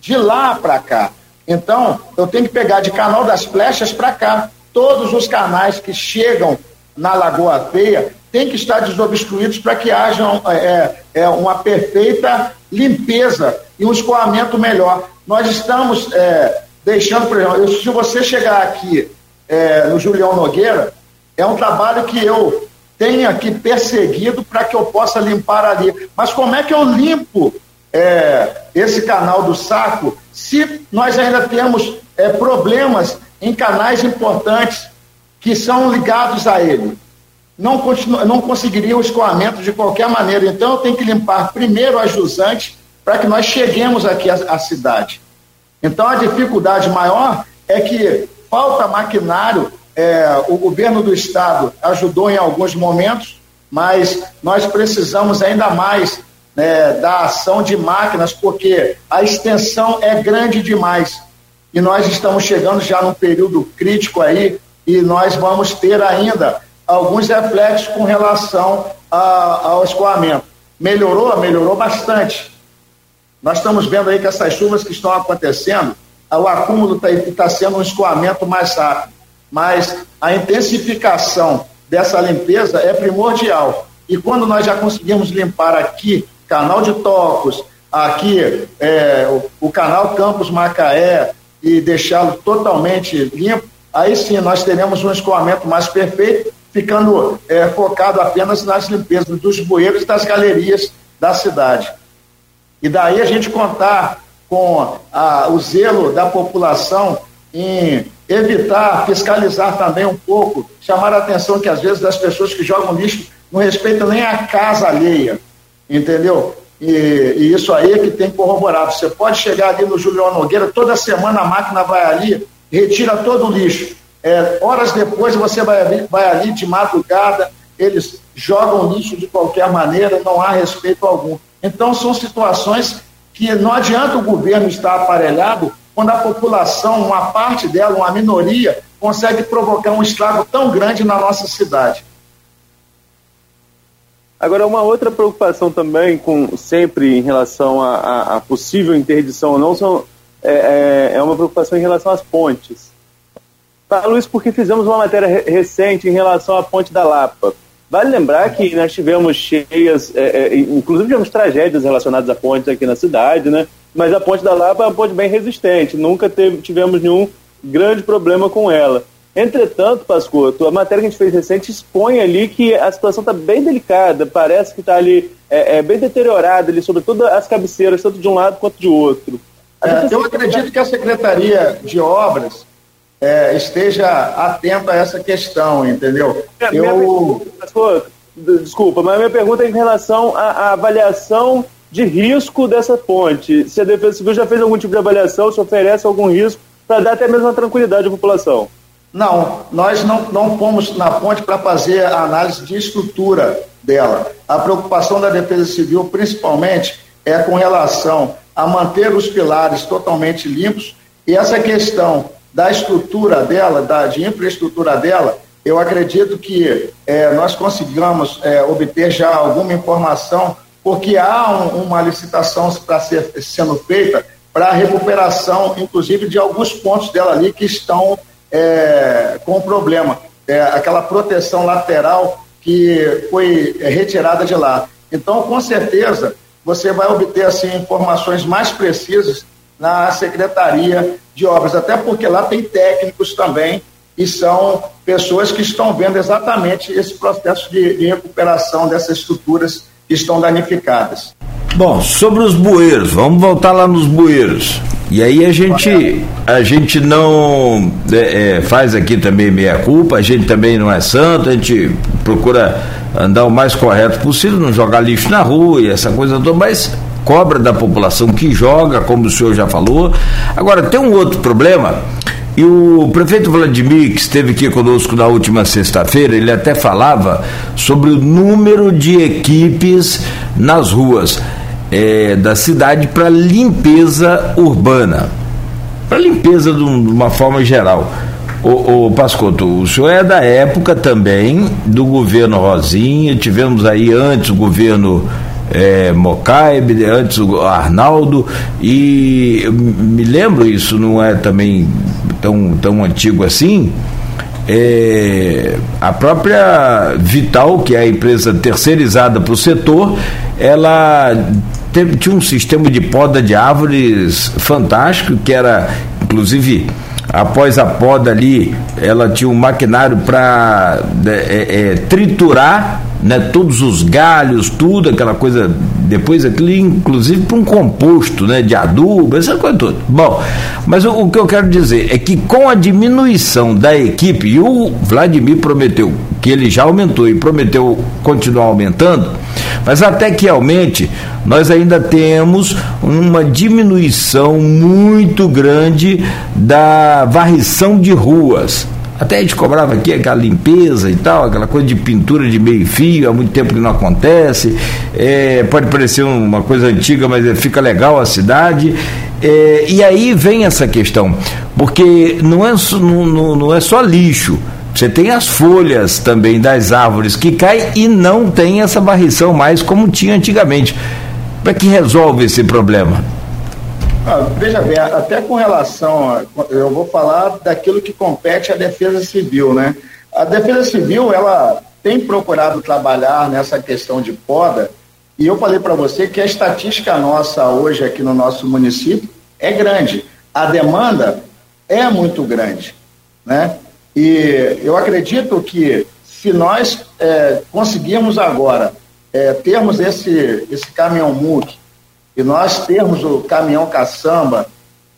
De lá para cá. Então, eu tenho que pegar de Canal das Flechas para cá. Todos os canais que chegam na Lagoa Feia têm que estar desobstruídos para que haja é, é, é, uma perfeita limpeza e um escoamento melhor. Nós estamos é, deixando, por exemplo, se você chegar aqui é, no Julião Nogueira, é um trabalho que eu tenha aqui perseguido para que eu possa limpar ali. Mas como é que eu limpo é, esse canal do saco se nós ainda temos é, problemas em canais importantes que são ligados a ele? Não, continu, não conseguiria o escoamento de qualquer maneira. Então eu tenho que limpar primeiro a jusante para que nós cheguemos aqui à, à cidade. Então a dificuldade maior é que falta maquinário é, o governo do estado ajudou em alguns momentos, mas nós precisamos ainda mais né, da ação de máquinas, porque a extensão é grande demais. E nós estamos chegando já num período crítico aí, e nós vamos ter ainda alguns reflexos com relação a, ao escoamento. Melhorou? Melhorou bastante. Nós estamos vendo aí que essas chuvas que estão acontecendo, o acúmulo está tá sendo um escoamento mais rápido, mas a intensificação dessa limpeza é primordial. E quando nós já conseguimos limpar aqui, canal de Tocos, aqui é, o, o canal Campos Macaé, e deixá-lo totalmente limpo, aí sim nós teremos um escoamento mais perfeito, ficando é, focado apenas nas limpezas dos bueiros e das galerias da cidade. E daí a gente contar com a, o zelo da população em evitar, fiscalizar também um pouco, chamar a atenção que às vezes das pessoas que jogam lixo não respeitam nem a casa alheia, entendeu? E, e, isso aí é que tem corroborado. Você pode chegar ali no Julião Nogueira, toda semana a máquina vai ali, retira todo o lixo. É, horas depois você vai vai ali de madrugada, eles jogam lixo de qualquer maneira, não há respeito algum. Então são situações que não adianta o governo estar aparelhado quando a população, uma parte dela, uma minoria, consegue provocar um estrago tão grande na nossa cidade. Agora, uma outra preocupação também, com sempre em relação à possível interdição ou não, são, é, é, é, uma preocupação em relação às pontes. Falo isso porque fizemos uma matéria recente em relação à ponte da Lapa. Vale lembrar que nós tivemos cheias, é, é, inclusive tivemos tragédias relacionadas à ponte aqui na cidade, né? Mas a ponte da Lapa é uma ponte bem resistente, nunca teve, tivemos nenhum grande problema com ela. Entretanto, Pascoto, a matéria que a gente fez recente expõe ali que a situação está bem delicada, parece que está ali é, é, bem deteriorada ali, sobretudo as cabeceiras, tanto de um lado quanto de outro. É, eu acredito que a Secretaria de Obras é, esteja atenta a essa questão, entendeu? É, eu... Pascoto, desculpa, mas a minha pergunta é em relação à, à avaliação de risco dessa ponte. Se a Defesa Civil já fez algum tipo de avaliação, se oferece algum risco para dar até mesmo uma tranquilidade à população. Não, nós não, não fomos na ponte para fazer a análise de estrutura dela. A preocupação da Defesa Civil, principalmente, é com relação a manter os pilares totalmente limpos e essa questão da estrutura dela, da, de infraestrutura dela, eu acredito que é, nós consigamos é, obter já alguma informação, porque há um, uma licitação para ser sendo feita para a recuperação, inclusive, de alguns pontos dela ali que estão é, com problema, é, aquela proteção lateral que foi retirada de lá. Então, com certeza, você vai obter assim informações mais precisas na Secretaria de Obras, até porque lá tem técnicos também e são pessoas que estão vendo exatamente esse processo de, de recuperação dessas estruturas que estão danificadas. Bom, sobre os bueiros, vamos voltar lá nos bueiros. E aí a gente, a gente não é, é, faz aqui também meia culpa, a gente também não é santo, a gente procura andar o mais correto possível, não jogar lixo na rua e essa coisa toda, mas cobra da população que joga, como o senhor já falou. Agora, tem um outro problema, e o prefeito Vladimir, que esteve aqui conosco na última sexta-feira, ele até falava sobre o número de equipes nas ruas é, da cidade para limpeza urbana, para limpeza de, uma forma geral. O, o Pascoto, o senhor é da época também do governo Rosinha, tivemos aí antes o governo é, Mocaibe, antes o Arnaldo, e me lembro, isso não é também tão, tão antigo assim, é, a própria Vital, que é a empresa terceirizada para o setor, ela teve, tinha um sistema de poda de árvores fantástico, que era, inclusive, após a poda ali, ela tinha um maquinário para é, é, triturar né, todos os galhos, tudo, aquela coisa, depois aquilo, inclusive para um composto né, de adubo, essa coisa toda. Bom, mas o, o, que eu quero dizer é que com a diminuição da equipe, e o Vladimir prometeu que ele já aumentou e prometeu continuar aumentando, mas até que aumente, nós ainda temos uma diminuição muito grande da varrição de ruas. Até a gente cobrava aqui aquela limpeza e tal, aquela coisa de pintura de meio fio, há muito tempo que não acontece. É, pode parecer uma coisa antiga, mas é, fica legal a cidade. É, e aí vem essa questão, porque não é, não, não é só lixo. Você tem as folhas também das árvores que caem e não tem essa varrição mais como tinha antigamente. Para que resolve esse problema? Ah, veja bem, até com relação, eu vou falar daquilo que compete à Defesa Civil, né? A Defesa Civil, ela tem procurado trabalhar nessa questão de poda, e eu falei para você que a estatística nossa hoje aqui no nosso município é grande. A demanda é muito grande, né? E eu acredito que se nós é, conseguirmos agora é, termos esse, esse caminhão MUC e nós termos o caminhão caçamba,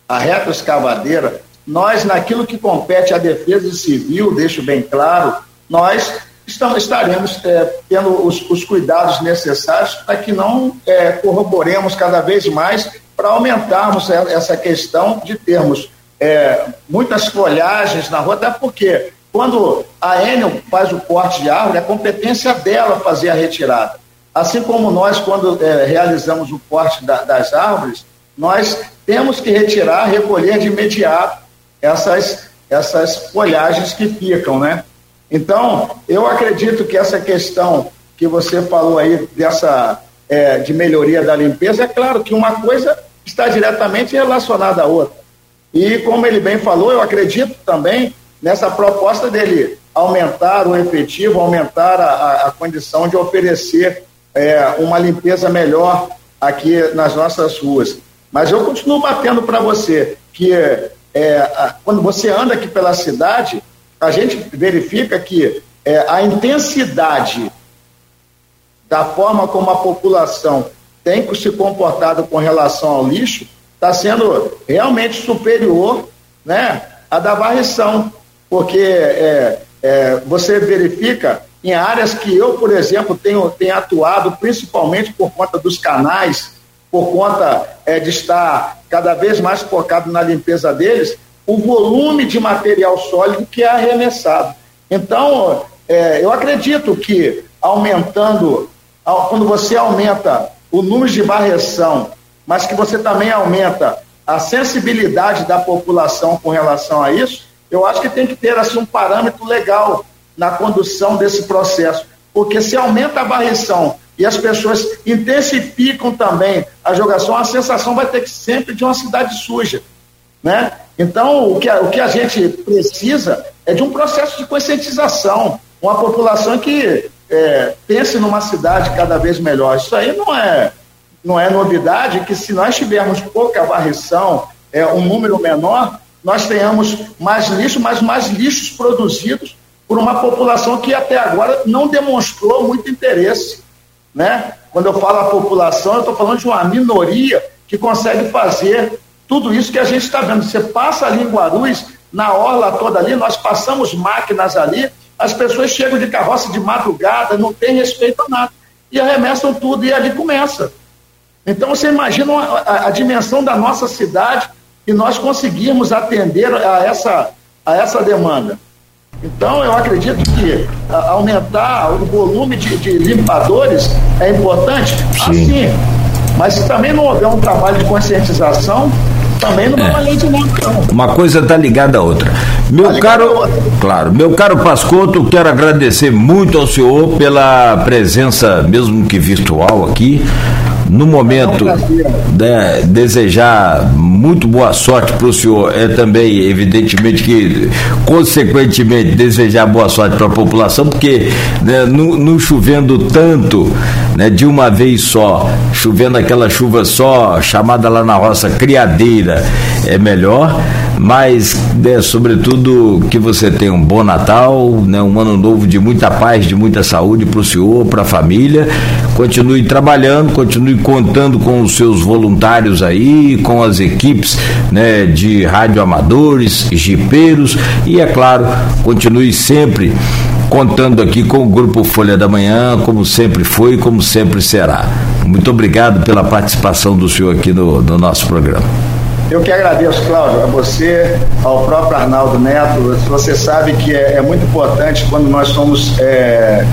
a reta escavadeira, nós, naquilo que compete à defesa civil, deixo bem claro, nós estamos, estaremos é, tendo os, os, cuidados necessários para que não é, corroboremos cada vez mais para aumentarmos essa questão de termos é, muitas folhagens na rua, até porque quando a Enel faz o corte de árvore, é competência dela fazer a retirada. Assim como nós, quando é, realizamos o corte da, das árvores, nós temos que retirar, recolher de imediato essas, essas folhagens que ficam, né? Então, eu acredito que essa questão que você falou aí dessa é, de melhoria da limpeza, é claro que uma coisa está diretamente relacionada à outra. E como ele bem falou, eu acredito também nessa proposta dele aumentar o efetivo, aumentar a, a condição de oferecer é, uma limpeza melhor aqui nas nossas ruas. Mas eu continuo batendo para você que é, quando você anda aqui pela cidade, a gente verifica que é, a intensidade da forma como a população tem se comportado com relação ao lixo está sendo realmente superior né, à da varrição, porque é, é, você verifica em áreas que eu, por exemplo, tenho, tenho atuado, principalmente por conta dos canais, por conta é, de estar cada vez mais focado na limpeza deles, o volume de material sólido que é arremessado. Então, é, eu acredito que aumentando, quando você aumenta o número de varreção, mas que você também aumenta a sensibilidade da população com relação a isso, eu acho que tem que ter assim, um parâmetro legal na condução desse processo, porque se aumenta a varrição e as pessoas intensificam também a jogação, a sensação vai ter que sempre de uma cidade suja, né? Então, o que, a, o que a gente precisa é de um processo de conscientização, uma população que é, pense numa cidade cada vez melhor. Isso aí não é, não é novidade que se nós tivermos pouca varrição, é, um número menor, nós tenhamos mais lixo, mas mais lixos produzidos por uma população que até agora não demonstrou muito interesse. Né? Quando eu falo a população, eu estou falando de uma minoria que consegue fazer tudo isso que a gente está vendo. Você passa ali em Guarulhos, na orla toda ali, nós passamos máquinas ali, as pessoas chegam de carroça de madrugada, não tem respeito a nada, e arremessam tudo, e ali começa. Então você imagina a, a, a dimensão da nossa cidade e nós conseguirmos atender a essa, a essa demanda. Então, eu acredito que aumentar o volume de, de limpadores é importante, Sim. assim. Mas se também não houver um trabalho de conscientização, também não é. de não. Uma coisa está ligada à outra. Meu tá caro, claro, meu caro Pascoto, quero agradecer muito ao senhor pela presença, mesmo que virtual aqui no momento, né, desejar muito boa sorte para o senhor. É também, evidentemente, que, consequentemente, desejar boa sorte para a população, porque né, não, não, chovendo tanto, né, de uma vez só, chovendo aquela chuva só, chamada lá na roça criadeira, é melhor mas né, sobretudo que você tenha um bom Natal, né, um ano novo de muita paz, de muita saúde para o senhor, para a família. Continue trabalhando, continue contando com os seus voluntários aí, com as equipes né, de radioamadores, jipeiros. E, é claro, continue sempre contando aqui com o Grupo Folha da Manhã, como sempre foi e como sempre será. Muito obrigado pela participação do senhor aqui no, no nosso programa. Eu que agradeço, Cláudio, a você, ao próprio Arnaldo Neto. Você sabe que é, é muito importante quando nós somos é,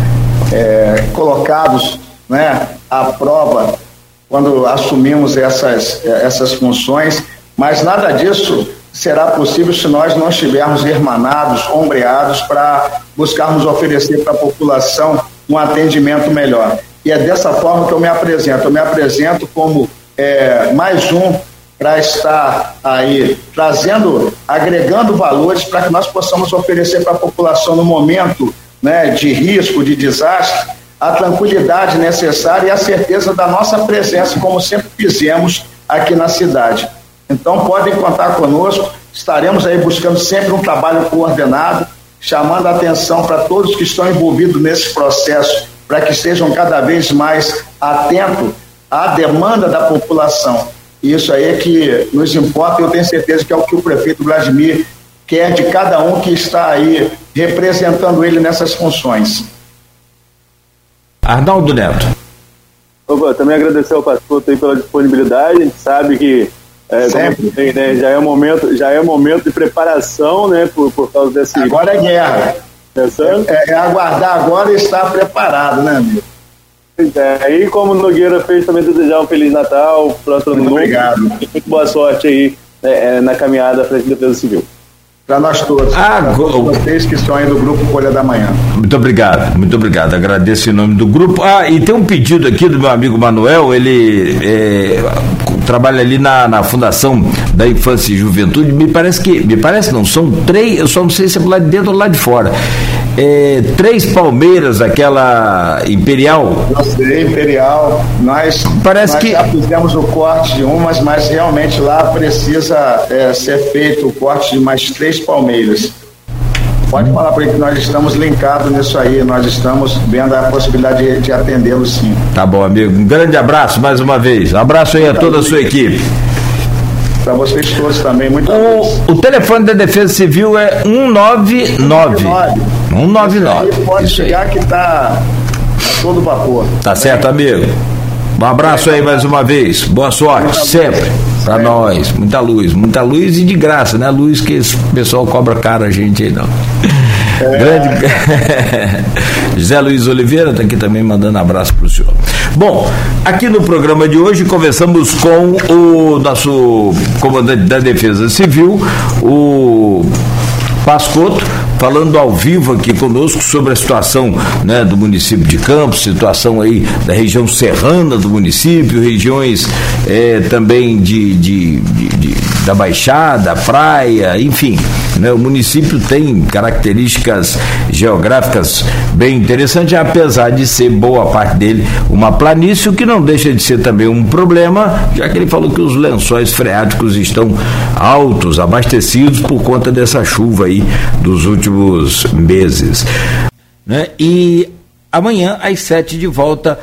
é, colocados né, à prova, quando assumimos essas, essas funções, mas nada disso será possível se nós não estivermos hermanados, ombreados, para buscarmos oferecer para a população um atendimento melhor. e é dessa forma que eu me apresento. Eu me apresento como é, mais um para estar aí trazendo, agregando valores para que nós possamos oferecer para a população no momento né, de risco, de desastre, a tranquilidade necessária e a certeza da nossa presença, como sempre fizemos aqui na cidade. Então podem contar conosco, estaremos aí buscando sempre um trabalho coordenado, chamando a atenção para todos que estão envolvidos nesse processo, para que estejam cada vez mais atentos à demanda da população. Isso aí é que nos importa e eu tenho certeza que é o que o prefeito Vladimir quer de cada um que está aí representando ele nessas funções. Arnaldo Neto. Eu também agradecer ao pastor aí pela disponibilidade. A gente sabe que é, Sempre. Tem, né, já é momento, já é momento de preparação, né, por, por causa desse. Agora é guerra. É, é, aguardar agora e estar preparado, né, amigo? É, e como o Nogueira fez, também desejar um Feliz Natal, próximo ano novo. Obrigado. E muito boa sorte aí né, na caminhada à frente da Defesa Civil para nós todos. Ah, vocês que estão aí do grupo Folha da Manhã. Muito obrigado, muito obrigado. Agradeço em nome do grupo. Ah, e tem um pedido aqui do meu amigo Manuel, ele é, trabalha ali na, na Fundação da Infância e Juventude. Me parece que, me parece não, são três, eu só não sei se é lá de dentro ou lá de fora. É, três Palmeiras, aquela Imperial. Eu sei, Imperial. Nós, Parece nós que... já fizemos o corte de umas, mas realmente lá precisa é, ser feito o corte de mais três Palmeiras. Pode falar para ele que nós estamos linkados nisso aí, nós estamos vendo a possibilidade de, de atendê-lo sim. Tá bom, amigo. Um grande abraço mais uma vez. Um abraço aí a toda a sua equipe. Para vocês todos também, muito o, o telefone da Defesa Civil é 199. 199. Pode Isso chegar aí. que está a todo vapor. Tá certo, amigo. Um abraço aí mais uma vez. Boa sorte, sempre. Para nós. Muita luz, muita luz e de graça, né? Luz que esse pessoal cobra caro a gente aí, não. É. Grande. (laughs) José Luiz Oliveira está aqui também mandando abraço para o senhor. Bom, aqui no programa de hoje conversamos com o nosso comandante da Defesa Civil, o Pascoto, falando ao vivo aqui conosco sobre a situação né, do município de Campos, situação aí da região serrana do município, regiões é, também de, de, de, de, da Baixada, praia, enfim. Né, o município tem características geográficas bem interessantes, apesar de ser boa parte dele uma planície, o que não deixa de ser também um problema, já que ele falou que os lençóis freáticos estão altos, abastecidos por conta dessa chuva aí dos últimos meses. Né? E amanhã, às sete, de volta